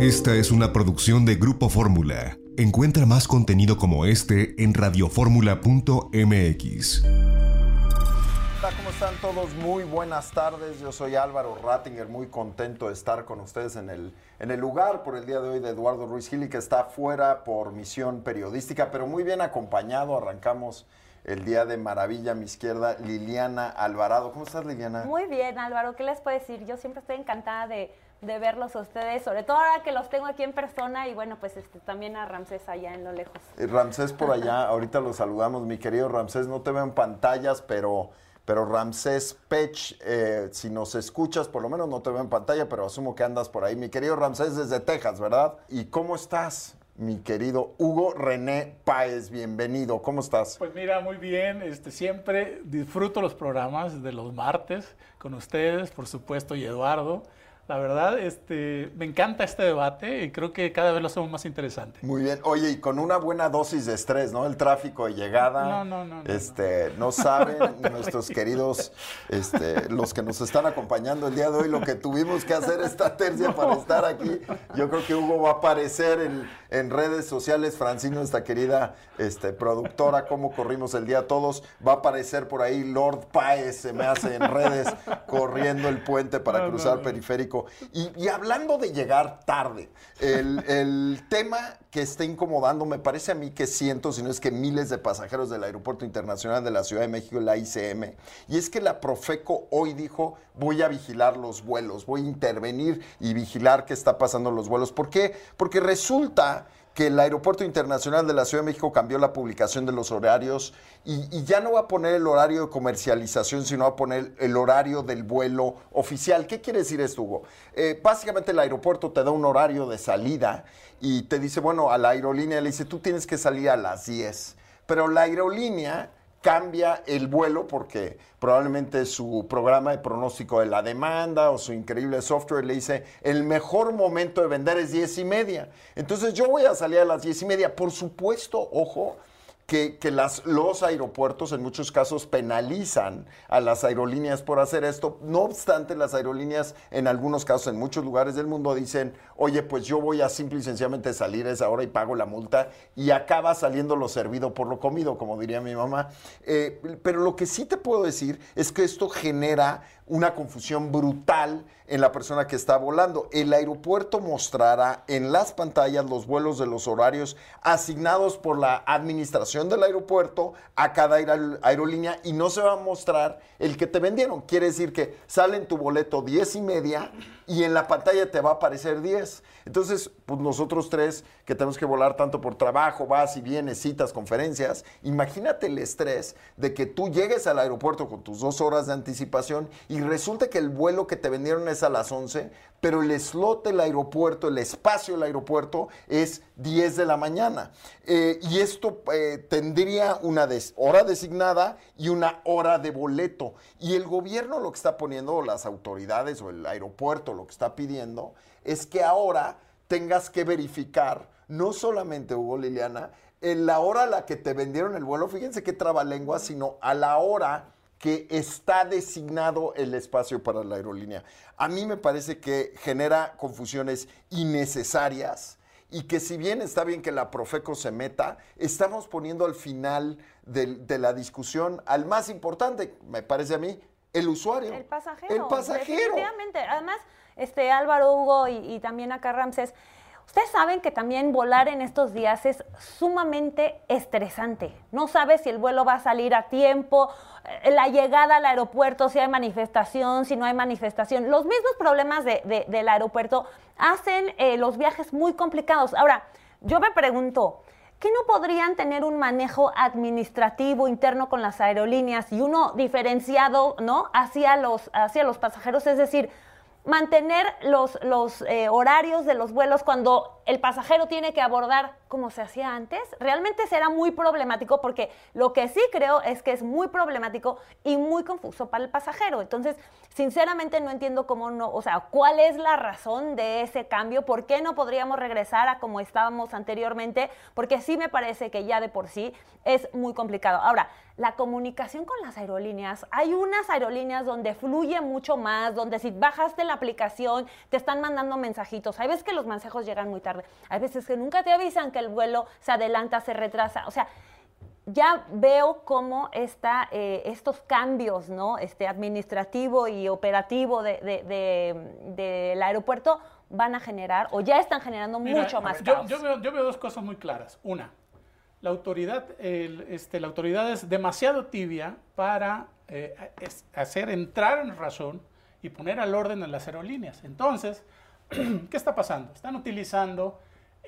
Esta es una producción de Grupo Fórmula. Encuentra más contenido como este en radioformula.mx. Hola, ¿cómo están todos? Muy buenas tardes. Yo soy Álvaro Rattinger, muy contento de estar con ustedes en el, en el lugar por el día de hoy de Eduardo Ruiz Gili, que está fuera por misión periodística, pero muy bien acompañado. Arrancamos el día de maravilla a mi izquierda, Liliana Alvarado. ¿Cómo estás, Liliana? Muy bien, Álvaro. ¿Qué les puedo decir? Yo siempre estoy encantada de, de verlos a ustedes, sobre todo ahora que los tengo aquí en persona y bueno, pues este, también a Ramsés allá en lo lejos. Ramsés por allá, ahorita lo saludamos, mi querido Ramsés, no te veo en pantallas, pero, pero Ramsés Pech, eh, si nos escuchas, por lo menos no te veo en pantalla, pero asumo que andas por ahí. Mi querido Ramsés desde Texas, ¿verdad? ¿Y cómo estás? Mi querido Hugo René Páez, bienvenido. ¿Cómo estás? Pues mira, muy bien. Este, siempre disfruto los programas de los martes con ustedes, por supuesto, y Eduardo. La verdad, este, me encanta este debate y creo que cada vez lo hacemos más interesante. Muy bien. Oye, y con una buena dosis de estrés, ¿no? El tráfico de llegada. No, no, no. no este, no, saben nuestros queridos, este, los que nos están acompañando el día de hoy, lo que tuvimos que hacer esta tercia para estar aquí. Yo creo que Hugo va a aparecer en, en redes sociales. Francino, esta querida este, productora, cómo corrimos el día todos, va a aparecer por ahí Lord Paez, se me hace en redes, corriendo el puente para No, cruzar no, Y, hablando de llegar tarde, el, el tema que está incomodando, me parece a mí que cientos, si no es que miles de pasajeros del Aeropuerto Internacional de la Ciudad de México, la ICM, y es que la Profeco hoy dijo, voy a vigilar los vuelos, voy a intervenir y vigilar qué está pasando en los vuelos. ¿Por qué? Porque resulta que el Aeropuerto Internacional de la Ciudad de México cambió la publicación de los horarios y, ya no va a poner el horario de comercialización, sino va a poner el horario del vuelo oficial. ¿Qué quiere decir esto, Hugo? Eh, básicamente el aeropuerto te da un horario de salida y te dice, bueno, a la aerolínea le dice, tú tienes que salir a las 10, pero la aerolínea cambia el vuelo porque probablemente su programa de pronóstico de la demanda o su increíble software le dice el mejor momento de vender es 10 y media. Entonces yo voy a salir a las 10 y media. Por supuesto, ojo, que, los aeropuertos en muchos casos penalizan a las aerolíneas por hacer esto. No obstante, las aerolíneas en algunos casos, en muchos lugares del mundo, dicen, oye, pues yo voy a simple y sencillamente salir a esa hora y pago la multa y acaba saliendo lo servido por lo comido, como diría mi mamá. Eh, pero lo que sí te puedo decir es que esto genera una confusión brutal en la persona que está volando. El aeropuerto mostrará en las pantallas los vuelos de los horarios asignados por la administración del aeropuerto a cada aer- aerolínea y no se va a mostrar el que te vendieron. Quiere decir que sale en tu boleto 10 y media y en la pantalla te va a aparecer 10. Entonces, pues nosotros tres que tenemos que volar tanto por trabajo, vas y vienes, citas, conferencias, imagínate el estrés de que tú llegues al aeropuerto con tus dos horas de anticipación y resulta que el vuelo que te vendieron es a las 11, pero el slot del aeropuerto, el espacio del aeropuerto es 10 de la mañana. Eh, y esto eh, tendría una hora designada y una hora de boleto. Y el gobierno lo que está poniendo, o las autoridades o el aeropuerto lo que está pidiendo, es que ahora tengas que verificar, no solamente Hugo Liliana, en la hora a la que te vendieron el vuelo, fíjense qué trabalengua, sino a la hora que está designado el espacio para la aerolínea. A mí me parece que genera confusiones innecesarias y que si bien está bien que la Profeco se meta, estamos poniendo al final de, la discusión al más importante, me parece a mí, el usuario. El pasajero. El pasajero. Definitivamente. Además, este Álvaro Hugo y, y también acá Ramses, ustedes saben que también volar en estos días es sumamente estresante. No sabes si el vuelo va a salir a tiempo, eh, la llegada al aeropuerto, si hay manifestación, si no hay manifestación. Los mismos problemas de- de- del aeropuerto hacen eh, los viajes muy complicados. Ahora, yo me pregunto, ¿qué no podrían tener un manejo administrativo interno con las aerolíneas y uno diferenciado, ¿no? Hacia los, hacia los pasajeros, es decir, mantener los, los eh, horarios de los vuelos cuando el pasajero tiene que abordar como se hacía antes? Realmente será muy problemático porque lo que sí creo es que es muy problemático y muy confuso para el pasajero. Entonces, sinceramente no entiendo cómo no, o sea, cuál es la razón de ese cambio, por qué no podríamos regresar a como estábamos anteriormente, porque sí me parece que ya de por sí es muy complicado. Ahora, la comunicación con las aerolíneas, hay unas aerolíneas donde fluye mucho más, donde si bajaste la aplicación te están mandando mensajitos. Hay veces que los mensajos llegan muy tarde, hay veces que nunca te avisan que el vuelo se adelanta, se retrasa. O sea, ya veo cómo está, eh, estos cambios ¿no? este, administrativo y operativo del aeropuerto van a generar o ya están generando mucho más yo, Yo veo, yo veo dos cosas muy claras. Una, la autoridad, este, la autoridad es demasiado tibia para eh, hacer entrar en razón y poner al orden en las aerolíneas. Entonces, ¿qué está pasando? Están utilizando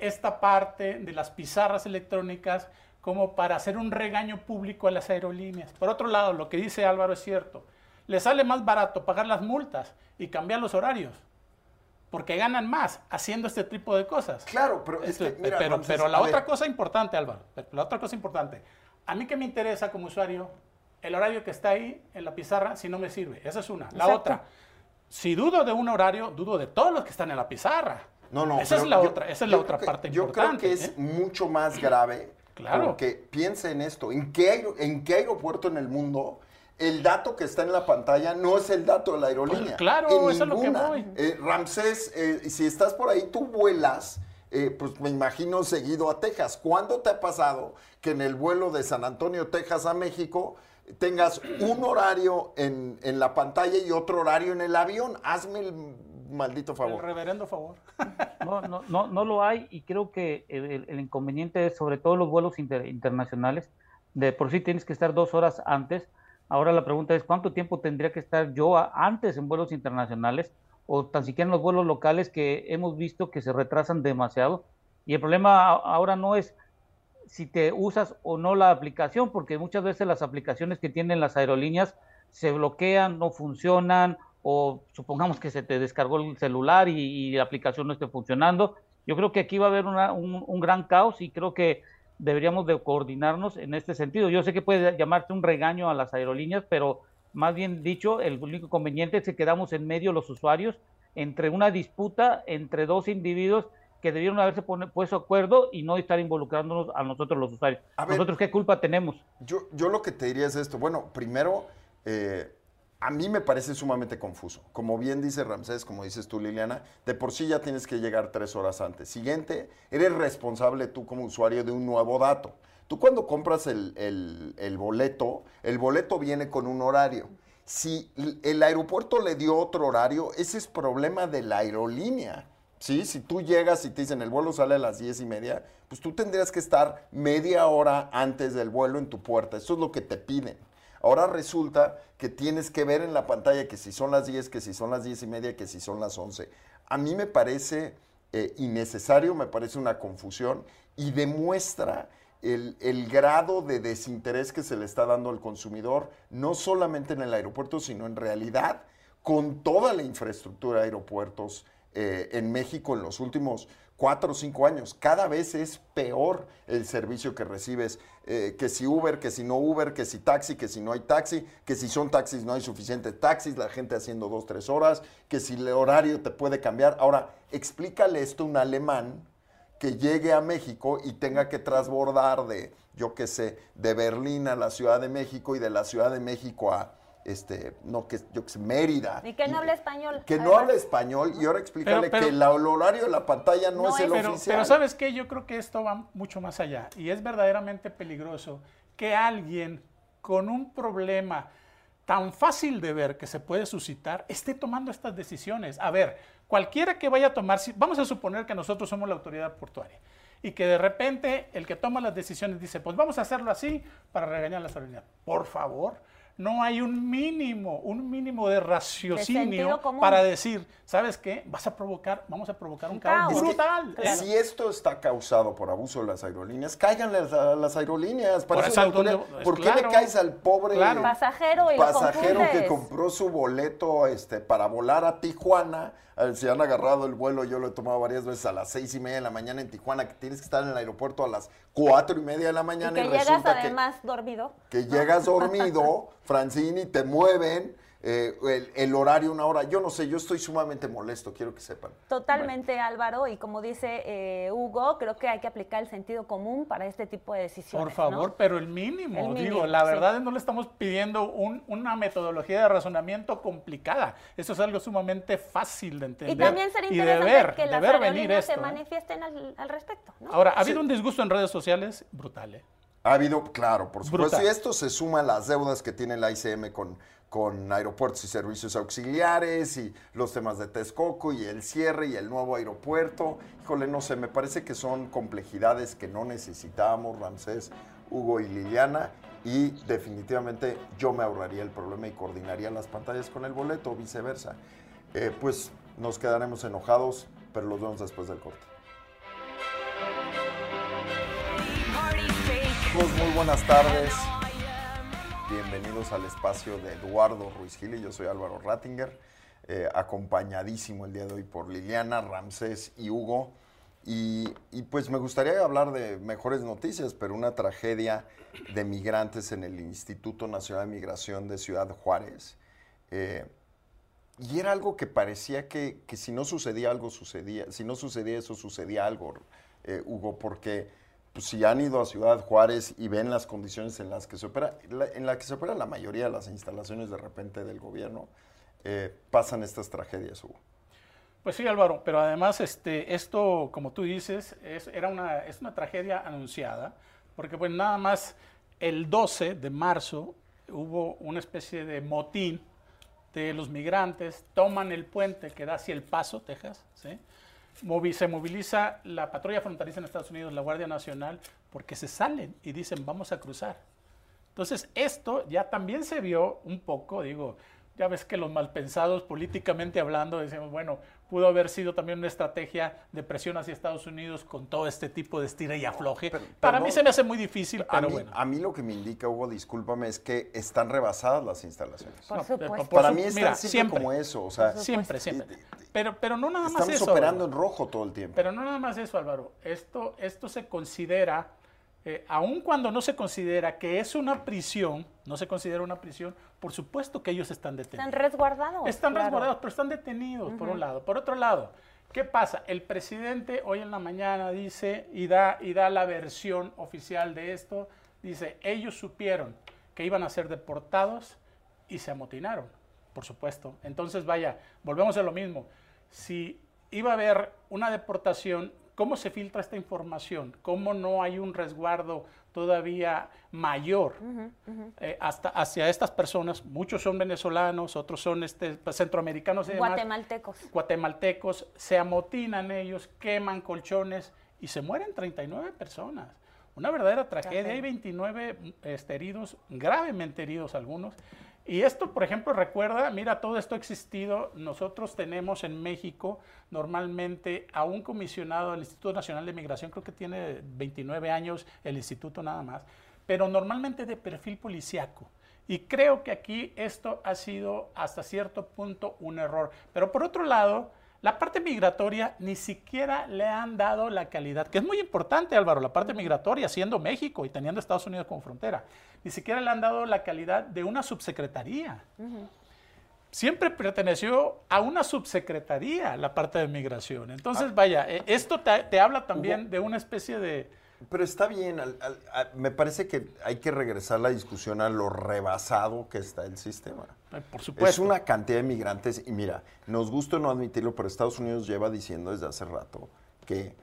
esta parte de las pizarras electrónicas como para hacer un regaño público a las aerolíneas. Por otro lado, lo que dice Álvaro es cierto. Le sale más barato pagar las multas y cambiar los horarios porque ganan más haciendo este tipo de cosas. Claro, pero es que, pero, pero la otra cosa importante, Álvaro, la otra cosa importante, a mí que me interesa como usuario el horario que está ahí en la pizarra si no me sirve. Esa es una. La otra, si dudo de un horario, dudo de todos los que están en la pizarra. No, no. Esa es la otra, esa es la otra parte yo importante. Yo creo que es ¿eh? mucho más grave. Claro. Porque piense en esto, ¿en qué, ¿en qué aeropuerto en el mundo el dato que está en la pantalla no es el dato de la aerolínea. Pues claro, eso es lo que voy. Eh, Ramsés, eh, si estás por ahí, tú vuelas, eh, pues me imagino seguido a Texas. ¿Cuándo te ha pasado que en el vuelo de San Antonio, Texas a México, tengas un horario en, la pantalla y otro horario en el avión? Hazme el maldito favor. El reverendo favor. No, no, no, no lo hay y creo que el, inconveniente es sobre todo los vuelos internacionales. De por sí tienes que estar dos horas antes Ahora la pregunta es, ¿cuánto tiempo tendría que estar yo antes en vuelos internacionales o tan siquiera en los vuelos locales que hemos visto que se retrasan demasiado? Y el problema ahora no es si te usas o no la aplicación, porque muchas veces las aplicaciones que tienen las aerolíneas se bloquean, no funcionan, o supongamos que se te descargó el celular y, la aplicación no esté funcionando. Yo creo que aquí va a haber un gran caos y creo que deberíamos de coordinarnos en este sentido. Yo sé que puede llamarse un regaño a las aerolíneas, pero más bien dicho, el único conveniente es que quedamos en medio los usuarios entre una disputa entre dos individuos que debieron haberse puesto acuerdo y no estar involucrándonos a nosotros los usuarios. ¿Nosotros qué culpa tenemos? Yo, yo lo que te diría es esto. Bueno, primero, eh, a mí me parece sumamente confuso. Como bien dice Ramsés, como dices tú, Liliana, de por sí ya tienes que llegar tres horas antes. Siguiente, eres responsable tú como usuario de un nuevo dato. Tú cuando compras el, boleto, el boleto viene con un horario. Si el aeropuerto le dio otro horario, ese es problema de la aerolínea. ¿sí? Si tú llegas y te dicen el vuelo sale a las diez y media, pues tú tendrías que estar media hora antes del vuelo en tu puerta. Eso es lo que te piden. Ahora resulta que tienes que ver en la pantalla que si son las 10, que si son las 10 y media, que si son las 11. A mí me parece eh, innecesario, me parece una confusión y demuestra el, grado de desinterés que se le está dando al consumidor, no solamente en el aeropuerto, sino en realidad con toda la infraestructura de aeropuertos eh, en México en los últimos cuatro o cinco años. Cada vez es peor el servicio que recibes, eh, que si Uber, que si no Uber, que si taxi, que si no hay taxi, que si son taxis no hay suficientes taxis, la gente haciendo dos, tres horas, que si el horario te puede cambiar. Ahora, explícale esto a un alemán que llegue a México y tenga que transbordar de, yo qué sé, de Berlín a la Ciudad de México y de la Ciudad de México a este, no, que yo que sé, Mérida. Y que no habla español. Que no habla español y ahora explícale que el horario de la pantalla no, es el oficial. Pero ¿sabes qué? Yo creo que esto va mucho más allá y es verdaderamente peligroso que alguien con un problema tan fácil de ver que se puede suscitar esté tomando estas decisiones. A ver, cualquiera que vaya a tomar, vamos a suponer que nosotros somos la autoridad portuaria y que de repente el que toma las decisiones dice, pues vamos a hacerlo así para regañar a las aerolíneas. Por favor, no hay un mínimo, un mínimo de raciocinio para decir, ¿sabes qué? Vas a provocar, vamos a provocar un Un caos caos. brutal. Claro. Si esto está causado por abuso de las aerolíneas, cáiganle a las aerolíneas. Para Por eso autoridad. es ¿Por qué claro. le caes al pobre Claro. Pasajero y pasajero que compró su boleto este, para volar a Tijuana? Si han agarrado el vuelo, yo lo he tomado varias veces a las seis y media de la mañana en Tijuana, que tienes que estar en el aeropuerto a las cuatro y media de la Y mañana que y, llegas resulta que además dormido. que llegas dormido, Francini, te mueven, eh, el, el horario una hora. Yo no sé, yo estoy sumamente molesto, quiero que sepan. Totalmente, Álvaro, y como dice eh, Hugo, creo que hay que aplicar el sentido común para este tipo de decisiones. Por favor, ¿no? pero el mínimo, El mínimo, digo, la sí. verdad es no le estamos pidiendo un- una metodología de razonamiento complicada. Eso es algo sumamente fácil de entender. Y también sería y interesante de ver, que de las ver venir aerolíneas se esto. ¿eh? manifiesten al, al respecto. ¿no? Ahora, ha habido un disgusto en redes sociales brutal, ¿eh? Ha habido, claro, por supuesto. Brutal. Y esto se suma a las deudas que tiene la ICM con, con aeropuertos y servicios auxiliares y los temas de Texcoco y el cierre y el nuevo aeropuerto. Híjole, no sé, me parece que son complejidades que no necesitábamos, Ramsés, Hugo y Liliana. Y definitivamente yo me ahorraría el problema y coordinaría las pantallas con el boleto o viceversa. Eh, pues nos quedaremos enojados, pero los vemos después del corte. Amigos, muy buenas tardes. Bienvenidos al espacio de Eduardo Ruiz Gil y yo soy Álvaro Rattinger, eh, acompañadísimo el día de hoy por Liliana, Ramsés y Hugo. Y, pues me gustaría hablar de mejores noticias, pero una tragedia de migrantes en el Instituto Nacional de Migración de Ciudad Juárez. Eh, y era algo que parecía que, que, si no sucedía algo, sucedía. Si no sucedía eso, sucedía algo, eh, Hugo, porque pues, si han ido a Ciudad Juárez y ven las condiciones en las que se opera, en la que se opera la mayoría de las instalaciones de repente del gobierno, eh, pasan estas tragedias, Hugo. Pues sí, Álvaro, pero además este, esto, como tú dices, es, era una, es una tragedia anunciada, porque pues nada más el 12 de marzo hubo una especie de motín de los migrantes, toman el puente que da hacia El Paso, Texas, ¿sí? Se moviliza la patrulla fronteriza en Estados Unidos, la Guardia Nacional, porque se salen y dicen vamos a cruzar. Entonces esto ya también se vio un poco, digo, ya ves que los malpensados políticamente hablando decimos, bueno, pudo haber sido también una estrategia de presión hacia Estados Unidos con todo este tipo de estira y afloje. Pero- Para mí se me hace muy difícil, A pero mí, bueno. a mí lo que me indica, Hugo, discúlpame, es que están rebasadas las instalaciones. Por No, supuesto. por Para mí es mira, tan simple siempre. como eso, o sea, Siempre, siempre. Pero, pero no nada más estamos eso. operando en rojo todo el tiempo. Pero no nada más eso, Álvaro. Esto, esto se considera, eh, aun cuando no se considera que es una prisión, no se considera una prisión, por supuesto que ellos están detenidos. Están resguardados. Están claro. resguardados, pero están detenidos, por un lado. Por otro lado, ¿qué pasa? El presidente hoy en la mañana dice y da, y da la versión oficial de esto, dice, ellos supieron que iban a ser deportados y se amotinaron, por supuesto. Entonces, vaya, volvemos a lo mismo. Si iba a haber una deportación, ¿cómo se filtra esta información? ¿Cómo no hay un resguardo todavía mayor eh, hasta hacia estas personas? Muchos son venezolanos, otros son este, pues, centroamericanos y demás Guatemaltecos. guatemaltecos, se amotinan ellos, queman colchones y se mueren 39 personas. Una verdadera tragedia. Tragedia. Hay 29 este, heridos, gravemente heridos algunos. Y esto, por ejemplo, recuerda, mira, todo esto ha existido. Nosotros tenemos en México normalmente a un comisionado del Instituto Nacional de Migración, creo que tiene 29 años el instituto nada más, pero normalmente de perfil policiaco. Y creo que aquí esto ha sido hasta cierto punto un error. Pero por otro lado, la parte migratoria ni siquiera le han dado la calidad, que es muy importante, Álvaro, la parte migratoria, siendo México y teniendo Estados Unidos como frontera, ni siquiera le han dado la calidad de una subsecretaría. Siempre perteneció a una subsecretaría la parte de migración. Entonces, vaya, eh, esto te, te habla también de una especie de... Pero está bien, al- al- a- me parece que hay que regresar la discusión a lo rebasado que está el sistema. eh, Por supuesto. Es una cantidad de migrantes y mira, nos gusta no admitirlo, pero Estados Unidos lleva diciendo desde hace rato que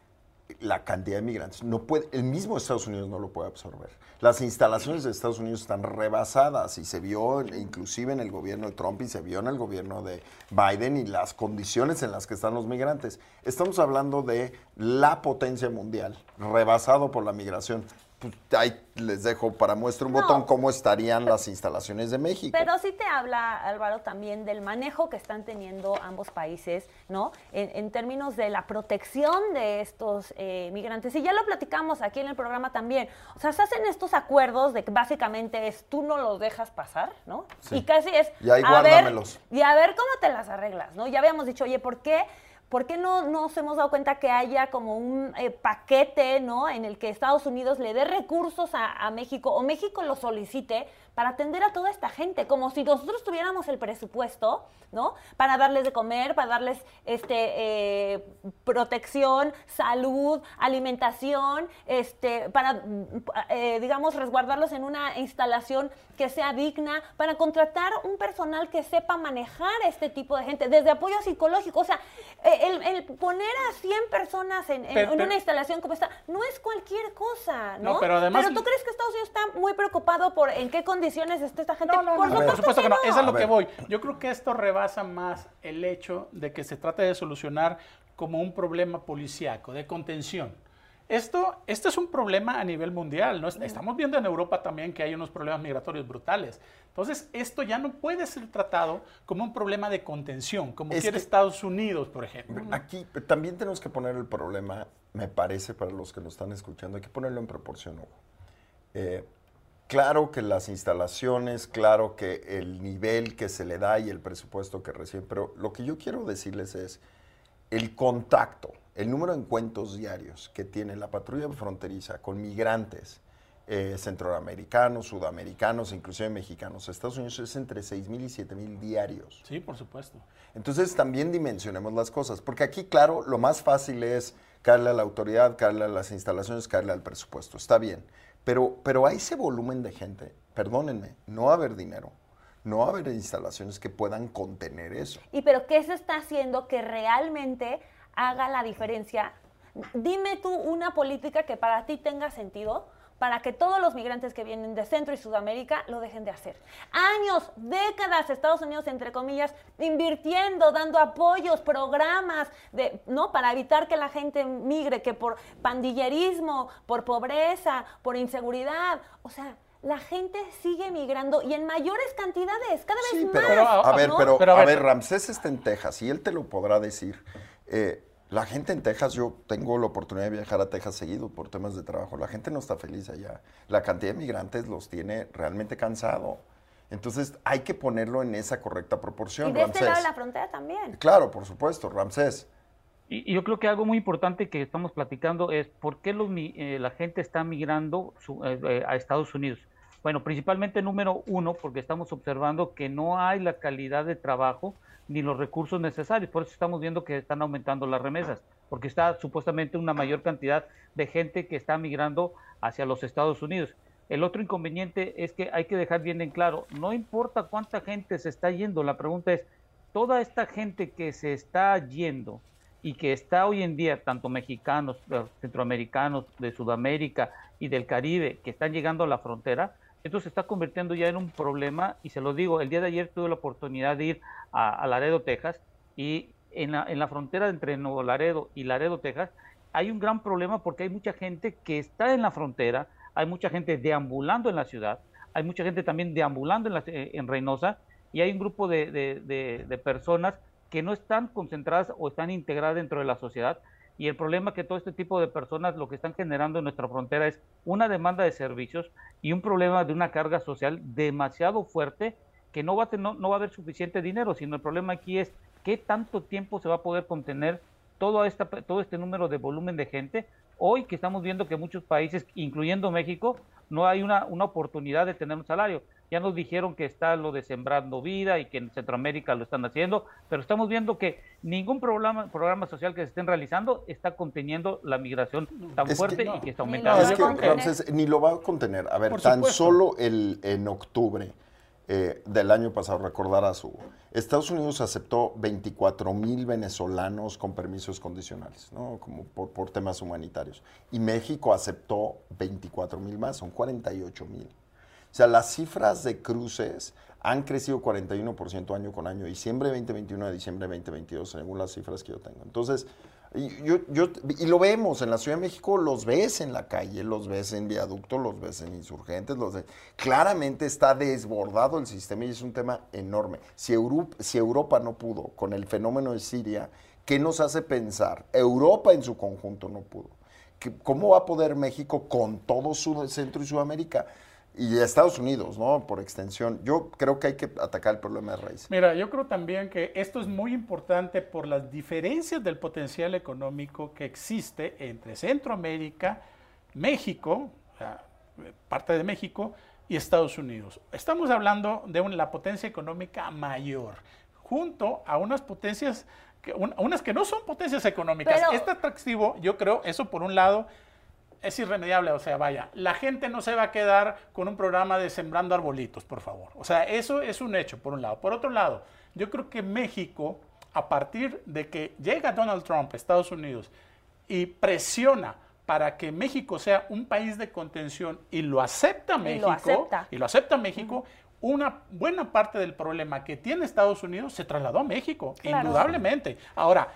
la cantidad de migrantes no puede, el mismo Estados Unidos no lo puede absorber. Las instalaciones de Estados Unidos están rebasadas y se vio inclusive en el gobierno de Trump y se vio en el gobierno de Biden y las condiciones en las que están los migrantes. Estamos hablando de la potencia mundial, rebasado por la migración. Pues ahí les dejo para muestra un No. botón cómo estarían las instalaciones de México. Pero sí te habla, Álvaro, también del manejo que están teniendo ambos países, ¿no? En, en términos de la protección de estos eh, migrantes. Y ya lo platicamos aquí en el programa también. O sea, se hacen estos acuerdos de que básicamente es tú no los dejas pasar, ¿no? Sí. Y casi es. Y ahí a ver, guárdamelos. y a ver cómo te las arreglas, ¿no? Ya habíamos dicho, oye, ¿por qué? ¿Por qué no nos hemos dado cuenta que haya como un eh, paquete, ¿no? En el que Estados Unidos le dé recursos a, a México o México lo solicite para atender a toda esta gente, como si nosotros tuviéramos el presupuesto, ¿no? Para darles de comer, para darles este eh, protección, salud, alimentación, este, para, eh, digamos, resguardarlos en una instalación que sea digna, para contratar un personal que sepa manejar este tipo de gente, desde apoyo psicológico, o sea, eh, el, el poner a 100 personas en, en- Pero- en pero- una instalación como esta no es cualquier cosa, ¿no? No, pero además- tú crees que Estados Unidos está muy preocupado por en qué condiciones está esta gente? No, no, por no, supuesto, por supuesto que no. Eso es A lo que ver. voy. Yo creo que esto rebasa más el hecho de que se trate de solucionar como un problema policíaco, de contención. Esto, este es un problema a nivel mundial. ¿no? Estamos viendo en Europa también que hay unos problemas migratorios brutales. Entonces, esto ya no puede ser tratado como un problema de contención, como Es quiere que- Estados Unidos, por ejemplo. Aquí también tenemos que poner el problema, me parece, para los que nos están escuchando, hay que ponerlo en proporción, Hugo. Eh, claro que las instalaciones, claro que el nivel que se le da y el presupuesto que reciben, pero lo que yo quiero decirles es el contacto, el número de encuentros diarios que tiene la patrulla fronteriza con migrantes eh, centroamericanos, sudamericanos, inclusive mexicanos, Estados Unidos es entre 6 mil y 7 mil diarios. Sí, por supuesto. Entonces también dimensionemos las cosas, porque aquí, claro, lo más fácil es caerle a la autoridad, caerle a las instalaciones, caerle al presupuesto. Está bien, pero, pero a ese volumen de gente, perdónenme, no va a haber dinero, no va a haber instalaciones que puedan contener eso. ¿Y pero qué se está haciendo que realmente haga la diferencia? Dime tú una política que para ti tenga sentido para que todos los migrantes que vienen de Centro y Sudamérica lo dejen de hacer. Años, décadas, Estados Unidos, entre comillas, invirtiendo, dando apoyos, programas, de, ¿no? Para evitar que la gente migre, que por pandillerismo, por pobreza, por inseguridad. O sea, la gente sigue migrando y en mayores cantidades, cada vez Sí, más. pero, a- a ver, pero, Pero a a ver. ver, Ramsés está en Texas y él te lo podrá decir. Eh, la gente en Texas, yo tengo la oportunidad de viajar a Texas seguido por temas de trabajo. La gente no está feliz allá. La cantidad de migrantes los tiene realmente cansado. Entonces hay que ponerlo en esa correcta proporción, Y de este lado de la frontera también. Claro, por supuesto, Ramsés. Y, y yo creo que algo muy importante que estamos platicando es por qué los, mi- eh, la gente está migrando su- eh, eh, a Estados Unidos. Bueno, principalmente número uno, porque estamos observando que no hay la calidad de trabajo ni los recursos necesarios. Por eso estamos viendo que están aumentando las remesas, porque está supuestamente una mayor cantidad de gente que está migrando hacia los Estados Unidos. El otro inconveniente es que hay que dejar bien en claro, no importa cuánta gente se está yendo, la pregunta es, toda esta gente que se está yendo y que está hoy en día, tanto mexicanos, eh, centroamericanos, de Sudamérica y del Caribe, que están llegando a la frontera, esto se está convirtiendo ya en un problema y se lo digo, el día de ayer tuve la oportunidad de ir a, Laredo, Texas, y en la, frontera entre Nuevo Laredo y Laredo, Texas, hay un gran problema porque hay mucha gente que está en la frontera, hay mucha gente deambulando en la ciudad, hay mucha gente también deambulando en, la- eh, en Reynosa, y hay un grupo de- de personas que no están concentradas o están integradas dentro de la sociedad. Y el problema que todo este tipo de personas lo que están generando en nuestra frontera es una demanda de servicios y un problema de una carga social demasiado fuerte que no va a, tener- no va a haber suficiente dinero, sino el problema aquí es qué tanto tiempo se va a poder contener todo, esta, todo este número de volumen de gente. Hoy que estamos viendo que muchos países, incluyendo México, no hay una, una oportunidad de tener un salario. Ya nos dijeron que está lo de Sembrando Vida y que en Centroamérica lo están haciendo, pero estamos viendo que ningún programa, programa social que se estén realizando está conteniendo la migración tan Es que fuerte no. y que está Ni aumentando. lo es va a que, contener. Ramsés, ni lo va a contener. A ver, Por tan supuesto. solo el, en octubre eh, del año pasado, recordarás, Hugo, Estados Unidos aceptó 24 mil venezolanos con permisos condicionales, ¿no? Como por, por temas humanitarios. Y México aceptó 24 mil más, son 48 mil. O sea, las cifras de cruces han crecido 41% año con año, diciembre 2021 a diciembre 2022, según las cifras que yo tengo. Entonces, Y, yo, y lo vemos, en la Ciudad de México los ves en la calle, los ves en viaducto, los ves en insurgentes, los ves- claramente está desbordado el sistema y es un tema enorme. Si Europa, si Europa no pudo con el fenómeno de Siria, ¿qué nos hace pensar? Europa en su conjunto no pudo. ¿Qué- ¿Cómo va a poder México con todo su Centro y Sudamérica? Y Estados Unidos, ¿no? Por extensión. Yo creo que hay que atacar el problema de raíz. Mira, yo creo también que esto es muy importante por las diferencias del potencial económico que existe entre Centroamérica, México, o sea, parte de México, y Estados Unidos. Estamos hablando de un- la potencia económica mayor, junto a unas potencias, que, un- unas que no son potencias económicas. Pero- este atractivo, yo creo, eso por un lado, es irremediable, o sea, vaya, la gente no se va a quedar con un programa de sembrando arbolitos, por favor. O sea, eso es un hecho, por un lado. Por otro lado, yo creo que México, a partir de que llega Donald Trump a Estados Unidos y presiona para que México sea un país de contención y lo acepta Y México, lo acepta. y lo acepta México, una buena parte del problema que tiene Estados Unidos se trasladó a México, Claro. indudablemente. Ahora,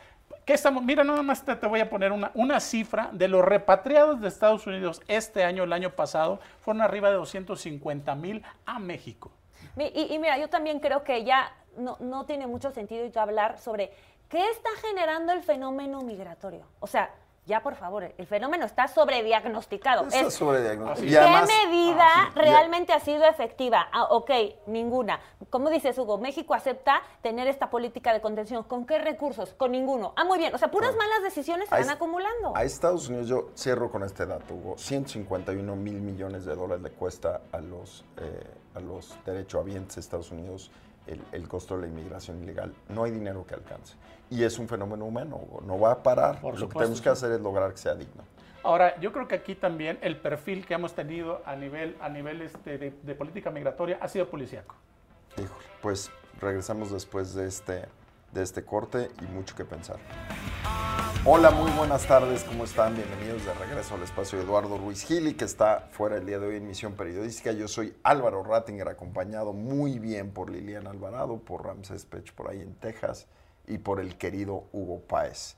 ¿qué estamos? Mira, nada más te, te voy a poner una, una cifra de los repatriados de Estados Unidos este año, el año pasado, fueron arriba de 250 mil a México. Y, y mira, yo también creo que ya no, no tiene mucho sentido hablar sobre qué está generando el fenómeno migratorio. O sea, ya por favor, el fenómeno está sobrediagnosticado. Está Es- sobrediagnosticado. ¿Qué además- medida Ah, sí. realmente ha sido efectiva? Ah, ok, ninguna. ¿Cómo dices, Hugo? México acepta tener esta política de contención. ¿Con qué recursos? Con ninguno. Ah, muy bien. O sea, puras malas decisiones se van acumulando. A Estados Unidos, yo cierro con este dato, Hugo. 151 mil millones de dólares le cuesta a los, eh, a los derechohabientes de Estados Unidos el, el costo de la inmigración ilegal. No hay dinero que alcance. Y es un fenómeno humano. No va a parar. Por Lo que supuesto, tenemos que hacer es lograr que sea digno. Ahora, yo creo que aquí también el perfil que hemos tenido a nivel, a nivel este, de, de política migratoria ha sido policíaco. Híjole, pues regresamos después de este, de este corte y mucho que pensar. Hola, muy buenas tardes, ¿cómo están? Bienvenidos de regreso al espacio de Eduardo Ruiz Gili, que está fuera el día de hoy en Misión Periodística. Yo soy Álvaro Rattinger, acompañado muy bien por Liliana Alvarado, por Ramsés Pech por ahí en Texas y por el querido Hugo Páez.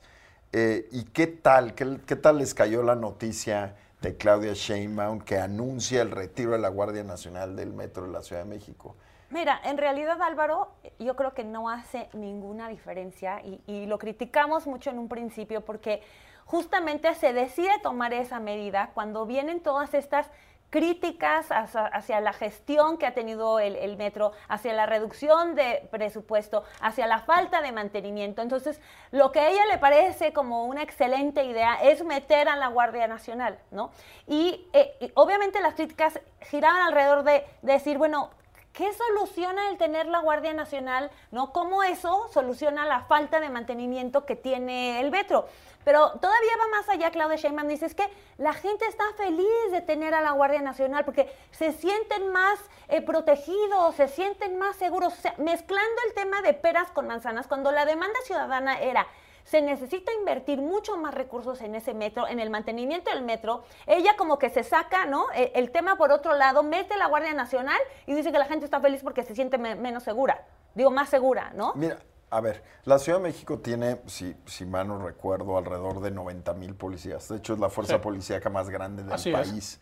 Eh, ¿Y qué tal? ¿Qué, qué tal les cayó la noticia de Claudia Sheinbaum que anuncia el retiro de la Guardia Nacional del Metro de la Ciudad de México? Mira, en realidad Álvaro, yo creo que no hace ninguna diferencia y, y lo criticamos mucho en un principio porque justamente se decide tomar esa medida cuando vienen todas estas críticas hacia, la gestión que ha tenido el, metro, hacia la reducción de presupuesto, hacia la falta de mantenimiento. Entonces, lo que a ella le parece como una excelente idea es meter a la Guardia Nacional, ¿no? Y, eh, obviamente las críticas giraban alrededor de, de decir, bueno, ¿Qué soluciona el tener la Guardia Nacional? ¿No? ¿Cómo eso soluciona la falta de mantenimiento que tiene el metro? Pero todavía va más allá, Claudia Sheinbaum dice, es que la gente está feliz de tener a la Guardia Nacional porque se sienten más eh, protegidos, se sienten más seguros, o sea, mezclando el tema de peras con manzanas, cuando la demanda ciudadana era se necesita invertir mucho más recursos en ese metro, en el mantenimiento del metro. Ella como que se saca, ¿no? El, el tema por otro lado, mete la Guardia Nacional y dice que la gente está feliz porque se siente me- menos segura. Digo, más segura, ¿no? Mira, a ver, la Ciudad de México tiene, si, si mal no recuerdo, alrededor de 90 mil policías. De hecho, es la fuerza Sí. policíaca más grande del Así es. país.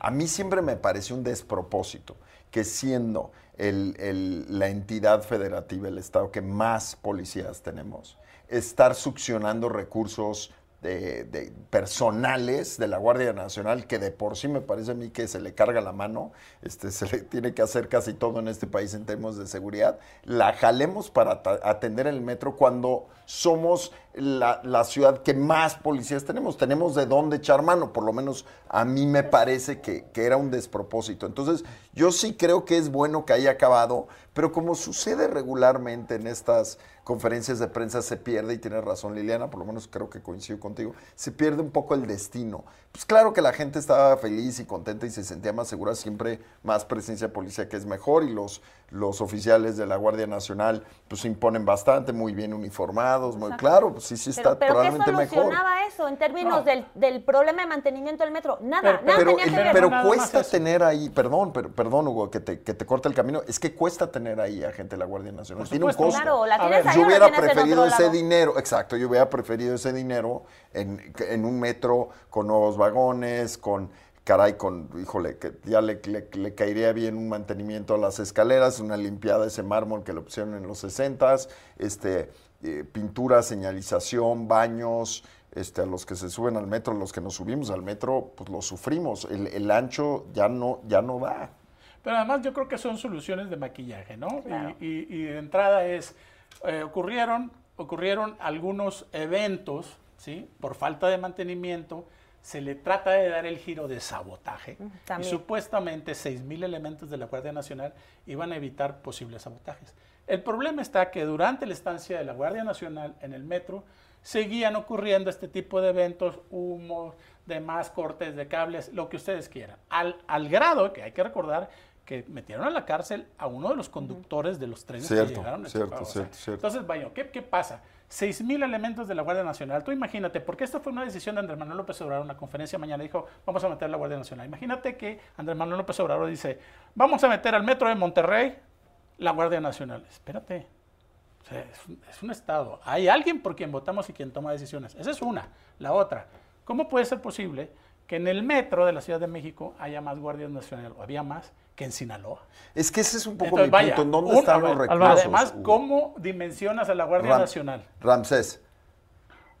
A mí siempre me parece un despropósito que siendo el- el- la entidad federativa, el Estado que más policías tenemos, estar succionando recursos de, de personales de la Guardia Nacional, que de por sí me parece a mí que se le carga la mano, este, se le tiene que hacer casi todo en este país en términos de seguridad, la jalemos para atender el metro cuando somos la, la ciudad que más policías tenemos. Tenemos de dónde echar mano, por lo menos a mí me parece que, que era un despropósito. Entonces, yo sí creo que es bueno que haya acabado, pero como sucede regularmente en estas conferencias de prensa se pierde, y tienes razón Liliana, por lo menos creo que coincido contigo, se pierde un poco el destino. Pues claro que la gente estaba feliz y contenta y se sentía más segura, siempre más presencia de policía que es mejor, y los, los oficiales de la Guardia Nacional pues imponen bastante, muy bien uniformados, muy claro, pues sí, sí está Pero, pero ¿qué probablemente mejor. solucionaba eso en términos No. del, del problema de mantenimiento del metro? Nada, Pero- nada Pero, tenía que ver. pero cuesta tener ahí, perdón, pero, perdón, Hugo, que te, que te corte el camino. Es que cuesta tener ahí a gente de la Guardia Nacional. Por Tiene un costo. Claro, la A tienes ver, ahí yo la hubiera tienes preferido ese lado. dinero, exacto, yo hubiera preferido ese dinero en, en un metro con nuevos vagones, con, caray, con, híjole, que ya le, le- le caería bien un mantenimiento a las escaleras, una limpiada de ese mármol que lo pusieron en los 60s, este, eh, pintura, señalización, baños, este, a los que se suben al metro, los que nos subimos al metro, pues lo sufrimos, el, el ancho ya no, ya no da. Pero además yo creo que son soluciones de maquillaje, ¿no? Claro. Y, y- y de entrada es, eh, ocurrieron, ocurrieron algunos eventos, ¿sí? Por falta de mantenimiento, se le trata de dar el giro de sabotaje. y también. supuestamente 6.000 elementos de la Guardia Nacional iban a evitar posibles sabotajes. El problema está que durante la estancia de la Guardia Nacional en el metro seguían ocurriendo este tipo de eventos, humos, demás cortes de cables, lo que ustedes quieran. Al, al grado que hay que recordar que metieron a la cárcel a uno de los conductores de los trenes Cierto, que llegaron a cierto, cierto, cierto. Entonces, vaya, ¿qué, qué pasa? 6.000 elementos de la Guardia Nacional. Tú imagínate, porque esto fue una decisión de Andrés Manuel López Obrador en la conferencia mañana. Dijo, vamos a meter a la Guardia Nacional. Imagínate que Andrés Manuel López Obrador dice, vamos a meter al metro de Monterrey la Guardia Nacional. Espérate. O sea, es, un, es un Estado. Hay alguien por quien votamos y quien toma decisiones. Esa es una. La otra, ¿cómo puede ser posible que en el metro de la Ciudad de México haya más guardias nacionales, o había más, que en Sinaloa? Es que ese es un poco Entonces, mi vaya, punto. ¿En dónde un- están los recursos? Además, Hugo? ¿cómo dimensionas a la Guardia Ram- Nacional? Ramsés.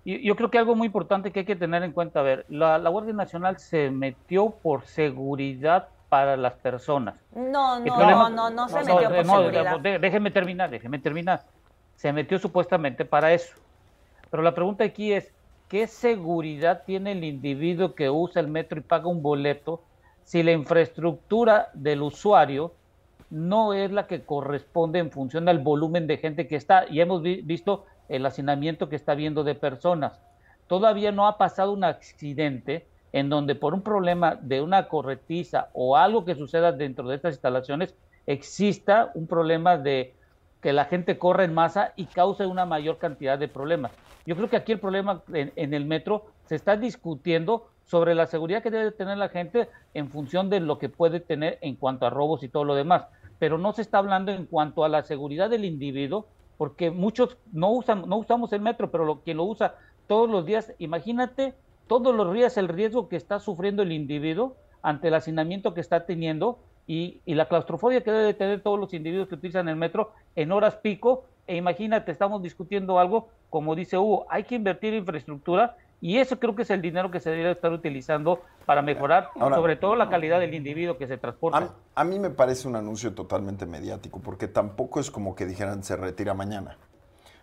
Y yo creo que algo muy importante que hay que tener en cuenta, a ver, la, la Guardia Nacional se metió por seguridad para las personas. No, no, problema- no, no se no, metió por no, seguridad. déjeme terminar, déjeme terminar. Se metió supuestamente para eso. Pero la pregunta aquí es, ¿qué seguridad tiene el individuo que usa el metro y paga un boleto si la infraestructura del usuario no es la que corresponde en función al volumen de gente que está? Y hemos vi- visto el hacinamiento que está habiendo de personas. Todavía no ha pasado un accidente en donde por un problema de una corretiza o algo que suceda dentro de estas instalaciones exista un problema de que la gente corre en masa y cause una mayor cantidad de problemas. Yo creo que aquí el problema en, en el metro se está discutiendo sobre la seguridad que debe tener la gente en función de lo que puede tener en cuanto a robos y todo lo demás, pero no se está hablando en cuanto a la seguridad del individuo, porque muchos no usan, no usamos el metro, pero lo, quien lo usa todos los días, imagínate todos los días el riesgo que está sufriendo el individuo ante el hacinamiento que está teniendo y, y la claustrofobia que debe tener todos los individuos que utilizan el metro en horas pico. E imagínate, estamos discutiendo algo, como dice Hugo, hay que invertir en infraestructura y eso creo que es el dinero que se debería estar utilizando para mejorar Ahora- sobre todo la calidad del individuo que se transporta. A, a mí me parece un anuncio totalmente mediático, porque tampoco es como que dijeran se retira mañana.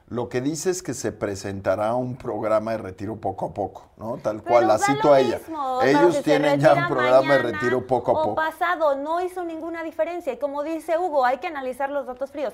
Lo que dice es que se presentará un programa de retiro poco a poco, ¿no? Tal cual, la cito a ella. mismo, Ellos tienen ya un programa de retiro poco a o poco. pasado, no hizo ninguna diferencia. Y como dice Hugo, hay que analizar los datos fríos.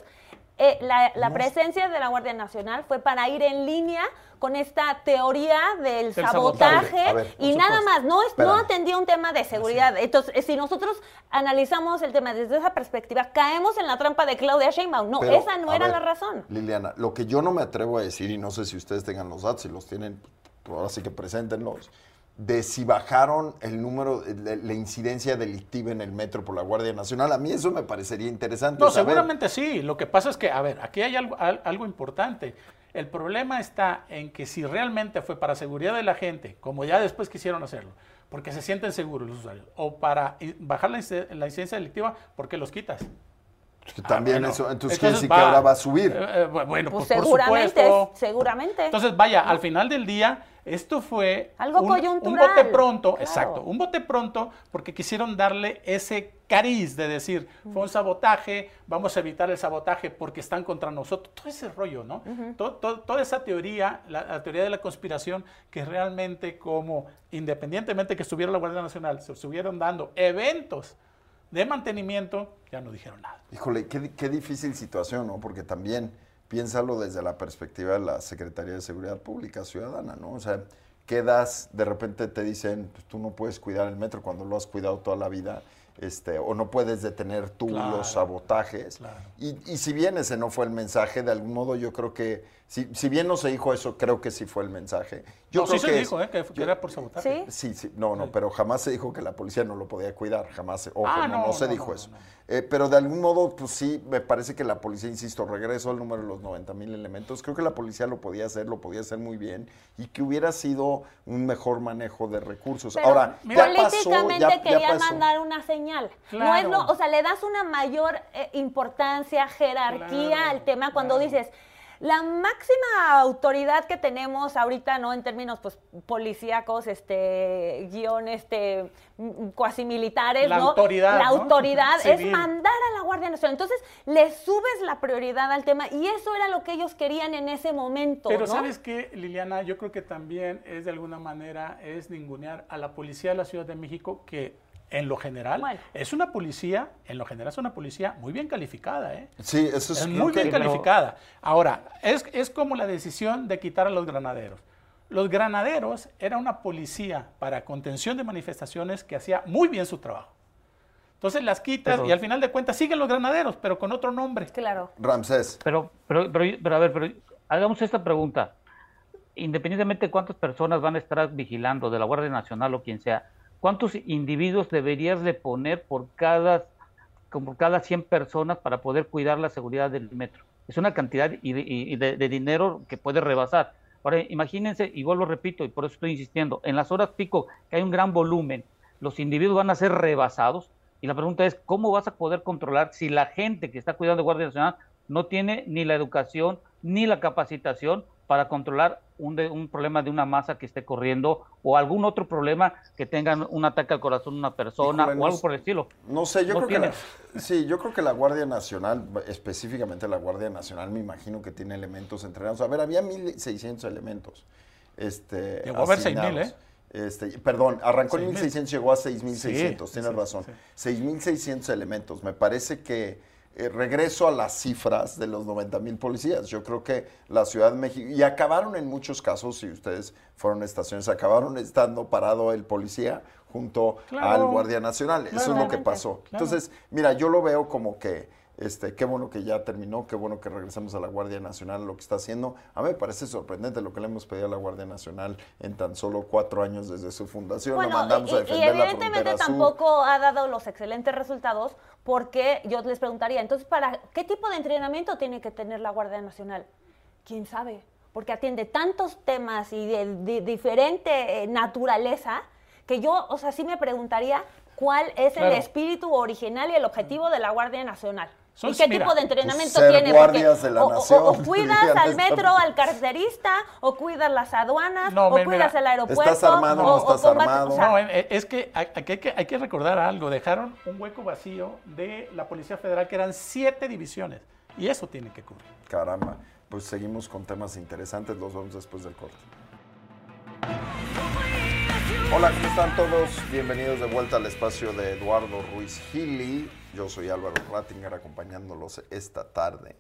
Eh, la presencia de la Guardia Nacional fue para ir en línea con esta teoría del sabotaje ver, y nada supuesto. más, no, es, no atendía un tema de seguridad. Entonces, eh, si nosotros analizamos el tema desde esa perspectiva, caemos en la trampa de Claudia Sheinbaum. No, Pero, esa no era ver, la razón. Liliana, lo que yo no me atrevo a decir, y no sé si ustedes tengan los datos, si los tienen, pues ahora sí que preséntenlos, de si bajaron el número, de la incidencia delictiva en el metro por la Guardia Nacional. A mí eso me parecería interesante. No, saber. seguramente sí. Lo que pasa es que, a ver, aquí hay algo, al- algo importante. El problema está en que si realmente fue para seguridad de la gente, como ya después quisieron hacerlo, porque se sienten seguros los usuarios, o para bajar la, inci- la incidencia delictiva, ¿por qué los quitas? Que también Ah, bueno. eso, entonces, quiere decir que ahora va a subir. Eh, eh, bu- bueno, Pues pues, por seguramente, supuesto. seguramente. Entonces, vaya, al final del día, esto fue Algo un, coyuntural, un bote pronto, claro. exacto, un bote pronto porque quisieron darle ese cariz de decir, fue un sabotaje, vamos a evitar el sabotaje porque están contra nosotros, todo ese rollo, ¿no? To- to- toda esa teoría, la, la teoría de la conspiración, que realmente como, independientemente que estuviera la Guardia Nacional, se estuvieron dando eventos de mantenimiento, ya no dijeron nada. Híjole, qué, qué difícil situación, ¿no? Porque también piénsalo desde la perspectiva de la Secretaría de Seguridad Pública Ciudadana, ¿no? O sea, quedas, de repente te dicen, pues tú no puedes cuidar el metro cuando lo has cuidado toda la vida, este, o no puedes detener tú Claro, los sabotajes. claro. Y, y si bien ese no fue el mensaje, de algún modo yo creo que Si, si bien no se dijo eso, creo que sí fue el mensaje. Yo creo sí se que dijo, ¿eh? que, que era por sabotaje. ¿Sí? Sí, sí, no, no, pero jamás se dijo que la policía no lo podía cuidar, jamás, ojo, Ah, no, no no, se no, dijo no, eso. no, no. Eh, pero de algún modo, pues sí, me parece que la policía, insisto, regreso al número de los 90 mil elementos, creo que la policía lo podía hacer, lo podía hacer muy bien y que hubiera sido un mejor manejo de recursos. Pero Ahora, mira, ya pasó, políticamente ya, ya quería pasó. mandar una señal. No Claro. es lo, o sea, le das una mayor eh, importancia, jerarquía Claro, al tema cuando claro. dices la máxima autoridad que tenemos ahorita, ¿no? En términos pues policíacos, este, guion, este, cuasi militares, La ¿no? autoridad, La ¿no? autoridad es mandar a la Guardia Nacional. Entonces, le subes la prioridad al tema y eso era lo que ellos querían en ese momento, Pero ¿no? ¿sabes qué, Liliana? Yo creo que también es de alguna manera es ningunear a la policía de la Ciudad de México que en lo general Bueno. es una policía, en lo general es una policía muy bien calificada, ¿eh? Sí, eso es, Es creo muy bien calificada. Ahora, es, es como la decisión de quitar a los granaderos. Los granaderos era una policía para contención de manifestaciones que hacía muy bien su trabajo. Entonces las quitas Pero- y al final de cuentas siguen los granaderos, pero con otro nombre. Claro. Ramsés. Pero, pero, pero, pero a ver, pero hagamos esta pregunta. Independientemente de cuántas personas van a estar vigilando, de la Guardia Nacional o quien sea, ¿cuántos individuos deberías de poner por cada, como cada 100 personas para poder cuidar la seguridad del metro? Es una cantidad de dinero que puede rebasar. Ahora, imagínense, y vuelvo repito, y por eso estoy insistiendo, en las horas pico, que hay un gran volumen, los individuos van a ser rebasados, y la pregunta es, ¿cómo vas a poder controlar si la gente que está cuidando de Guardia Nacional no tiene ni la educación ni la capacitación para controlar un, de- un problema de una masa que esté corriendo o algún otro problema que tengan un ataque al corazón de una persona Híjole, o no algo por el estilo? No sé, yo No creo que la, sí, yo creo que la Guardia Nacional, específicamente la Guardia Nacional, me imagino que tiene elementos entrenados. A ver, había 1.600 elementos. Este, Llegó a haber 6,000, asignados. ¿eh? Este, perdón, arrancó en 6,000. 1.600, llegó a 6.600, Sí, tienes sí, razón. sí. 6.600 elementos. Me parece que eh, regreso a las cifras de los 90.000 policías. Yo creo que la Ciudad de México, y acabaron en muchos casos, si ustedes fueron a estaciones, acabaron estando parado el policía junto Claro. al Guardia Nacional. Eso es lo que pasó. Claro. Entonces, mira, yo lo veo como que, este, qué bueno que ya terminó, qué bueno que regresamos a la Guardia Nacional, lo que está haciendo. A mí me parece sorprendente lo que le hemos pedido a la Guardia Nacional en tan solo cuatro años desde su fundación. lo Bueno, mandamos y, a y defender la evidentemente tampoco ha dado los excelentes resultados porque yo les preguntaría, entonces, ¿para qué tipo de entrenamiento tiene que tener la Guardia Nacional? ¿Quién sabe? Porque atiende tantos temas y de, de diferente eh, naturaleza que yo, o sea, sí me preguntaría cuál es Claro. el espíritu original y el objetivo de la Guardia Nacional. ¿Y qué mira, tipo de entrenamiento pues, ser tiene? guardias de la o, o- nación, o- o cuidas al metro, al carterista, o cuidas las aduanas, No, o mira, cuidas el aeropuerto. ¿Estás armado o no estás combate- armado? sea, No, eh, es que hay, hay que hay que recordar algo. Dejaron un hueco vacío de la Policía Federal, que eran siete divisiones. Y eso tiene que cubrir. Caramba, pues seguimos con temas interesantes, los vemos después del corte. Hola, ¿cómo están todos? Bienvenidos de vuelta al espacio de Eduardo Ruiz Gili. Yo soy Álvaro Rattinger acompañándolos esta tarde.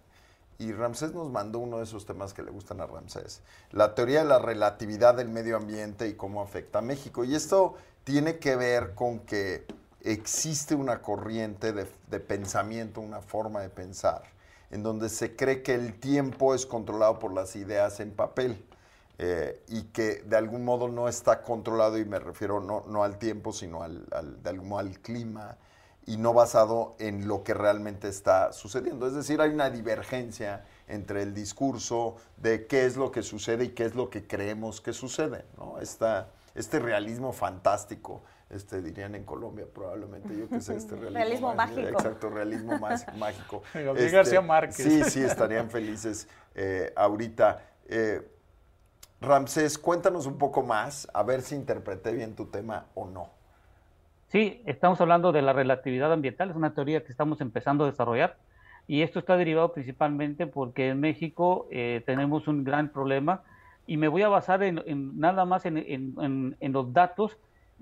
Y Ramsés nos mandó uno de esos temas que le gustan a Ramsés. La teoría de la relatividad del medio ambiente y cómo afecta a México. Y esto tiene que ver con que existe una corriente de, pensamiento, una forma de pensar, en donde se cree que el tiempo es controlado por las ideas en papel eh, y que de algún modo no está controlado, y me refiero no, al tiempo, sino al, al- de algún modo al clima, y no basado en lo que realmente está sucediendo. Es decir, hay una divergencia entre el discurso de qué es lo que sucede y qué es lo que creemos que sucede. ¿no? Esta, este realismo fantástico, este dirían en Colombia probablemente, yo qué sé, este realismo, Realismo mágico. Exacto, realismo más mágico. Este, García Márquez. Sí, sí, estarían felices eh, ahorita. Eh, Ramsés, cuéntanos un poco más, a ver si interpreté bien tu tema o no. Sí, estamos hablando de la relatividad ambiental, es una teoría que estamos empezando a desarrollar y esto está derivado principalmente porque en México eh, tenemos un gran problema y me voy a basar en, nada más en los datos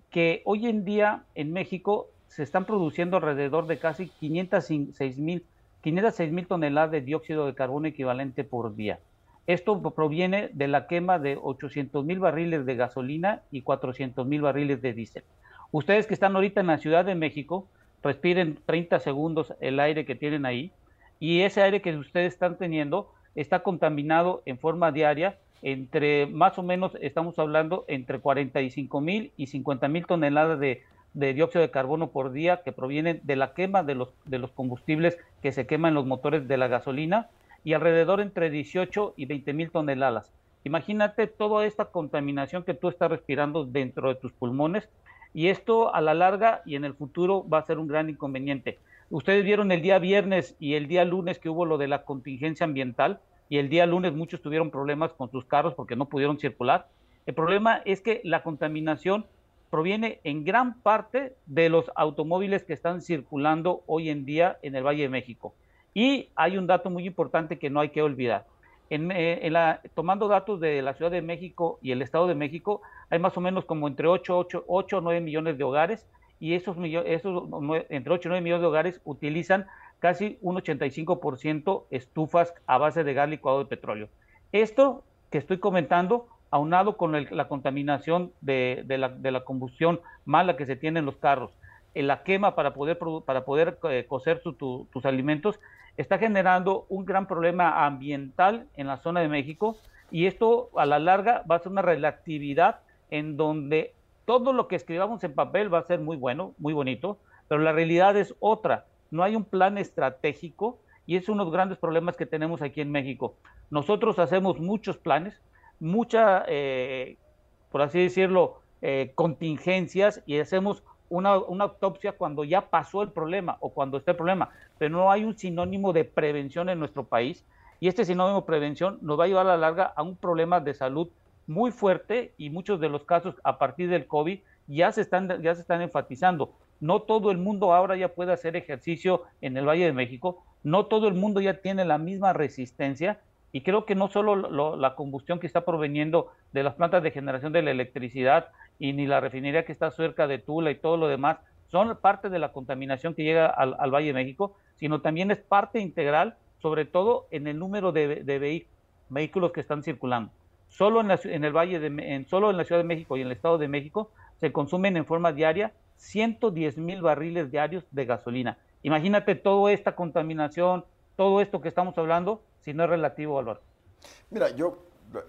que hoy en día en México se están produciendo alrededor de casi 506 mil 506 mil toneladas de dióxido de carbono equivalente por día. Esto proviene de la quema de 800 mil barriles de gasolina y 400 mil barriles de diésel. Ustedes que están ahorita en la Ciudad de México, respiren 30 segundos el aire que tienen ahí y ese aire que ustedes están teniendo está contaminado en forma diaria entre más o menos estamos hablando entre 45 mil y 50 mil toneladas de, dióxido de carbono por día que provienen de la quema de los, de los combustibles que se queman en los motores de la gasolina y alrededor entre 18 y 20 mil toneladas. Imagínate toda esta contaminación que tú estás respirando dentro de tus pulmones y esto a la larga y en el futuro va a ser un gran inconveniente. Ustedes vieron el día viernes y el día lunes que hubo lo de la contingencia ambiental y el día lunes muchos tuvieron problemas con sus carros porque no pudieron circular. El problema es que la contaminación proviene en gran parte de los automóviles que están circulando hoy en día en el Valle de México. Y hay un dato muy importante que no hay que olvidar. En, eh, la, tomando datos de la Ciudad de México y el Estado de México, hay más o menos como entre 8, 8, 8 o 9 millones de hogares y esos, esos entre 8 y 9 millones de hogares utilizan casi un 85% estufas a base de gas licuado de petróleo. Esto que estoy comentando, aunado con la contaminación de, la, combustión mala que se tiene en los carros, en la quema para poder, para poder eh, cocer tus alimentos, está generando un gran problema ambiental en la zona de México y esto a la larga va a ser una relatividad en donde todo lo que escribamos en papel va a ser muy bueno, muy bonito, pero la realidad es otra no hay un plan estratégico y es uno de los grandes problemas que tenemos aquí en México. Nosotros hacemos muchos planes, mucha, eh, por así decirlo, eh, contingencias y hacemos una, autopsia cuando ya pasó el problema o cuando está el problema, pero no hay un sinónimo de prevención en nuestro país y este sinónimo de prevención nos va a llevar a la larga a un problema de salud muy fuerte y muchos de los casos a partir del COVID ya se están, ya se están enfatizando. No todo el mundo ahora ya puede hacer ejercicio en el Valle de México, no todo el mundo ya tiene la misma resistencia y creo que no solo la combustión que está proveniendo de las plantas de generación de la electricidad y ni la refinería que está cerca de Tula y todo lo demás son parte de la contaminación que llega al, Valle de México, sino también es parte integral, sobre todo en el número de, vehículos que están circulando. Solo en, en el Valle de, en, solo en la Ciudad de México y en el Estado de México se consumen en forma diaria 110 mil barriles diarios de gasolina. Imagínate toda esta contaminación, todo esto que estamos hablando, si no es relativo, Álvaro. Mira, yo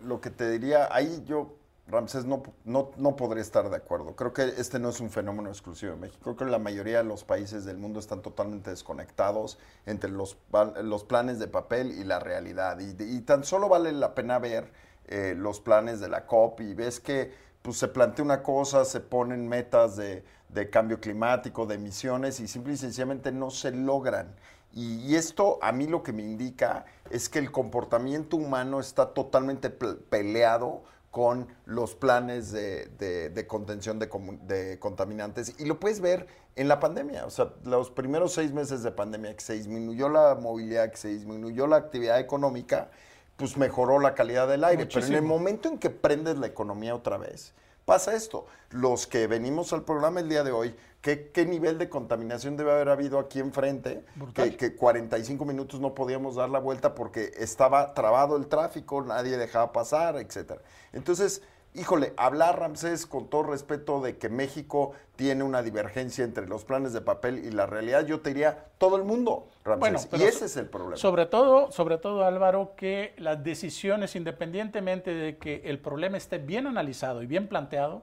lo que te diría, ahí yo, Ramsés, no, no, no podré estar de acuerdo. Creo que este no es un fenómeno exclusivo de México. Creo que la mayoría de los países del mundo están totalmente desconectados entre los, los planes de papel y la realidad. Y, tan solo vale la pena ver eh, los planes de la COP y ves que pues se plantea una cosa, se ponen metas de, cambio climático, de emisiones y simple y sencillamente no se logran. Y, esto a mí lo que me indica es que el comportamiento humano está totalmente peleado con los planes de, contención de, de, contaminantes. Y lo puedes ver en la pandemia. O sea, los primeros seis meses de pandemia que se disminuyó la movilidad, que se disminuyó la actividad económica, pues mejoró la calidad del aire. Pero en el momento en que prendes la economía otra vez, pasa esto. Los que venimos al programa el día de hoy, ¿qué, qué nivel de contaminación debe haber habido aquí enfrente? Que, que 45 minutos no podíamos dar la vuelta porque estaba trabado el tráfico, nadie dejaba pasar, etcétera. Entonces, híjole, hablar, Ramsés, con todo respeto de que México tiene una divergencia entre los planes de papel y la realidad, yo te diría todo el mundo, Ramsés. y ese es el problema. Sobre todo, sobre todo, Álvaro, que las decisiones, independientemente de que el problema esté bien analizado y bien planteado,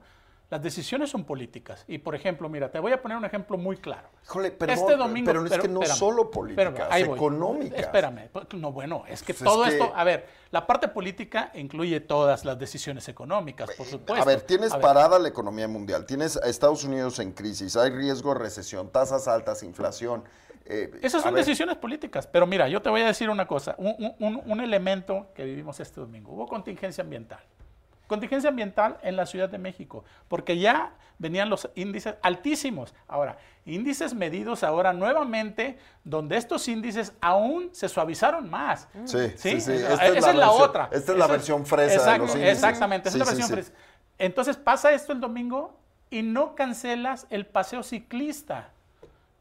las decisiones son políticas. Y por ejemplo, mira, te voy a poner un ejemplo muy claro. Híjole, este domingo, pero es que no solo políticas, económicas. Espérame, no, bueno, es que pues todo esto, a ver, la parte política incluye todas las decisiones económicas, por supuesto. A ver, tienes parada la economía mundial, tienes a Estados Unidos en crisis, hay riesgo de recesión, tasas altas, inflación. Eh, Esas son decisiones políticas, pero mira, yo te voy a decir una cosa, un elemento que vivimos este domingo, hubo contingencia ambiental. Contingencia ambiental en la Ciudad de México, porque ya venían los índices altísimos. Ahora, índices medidos ahora nuevamente, donde estos índices aún se suavizaron más. Sí, sí, sí. Esta es, la, otra. Esta es la versión fresa de los índices. Exactamente, esta es la versión fresa. Entonces pasa esto el domingo y no cancelas el paseo ciclista.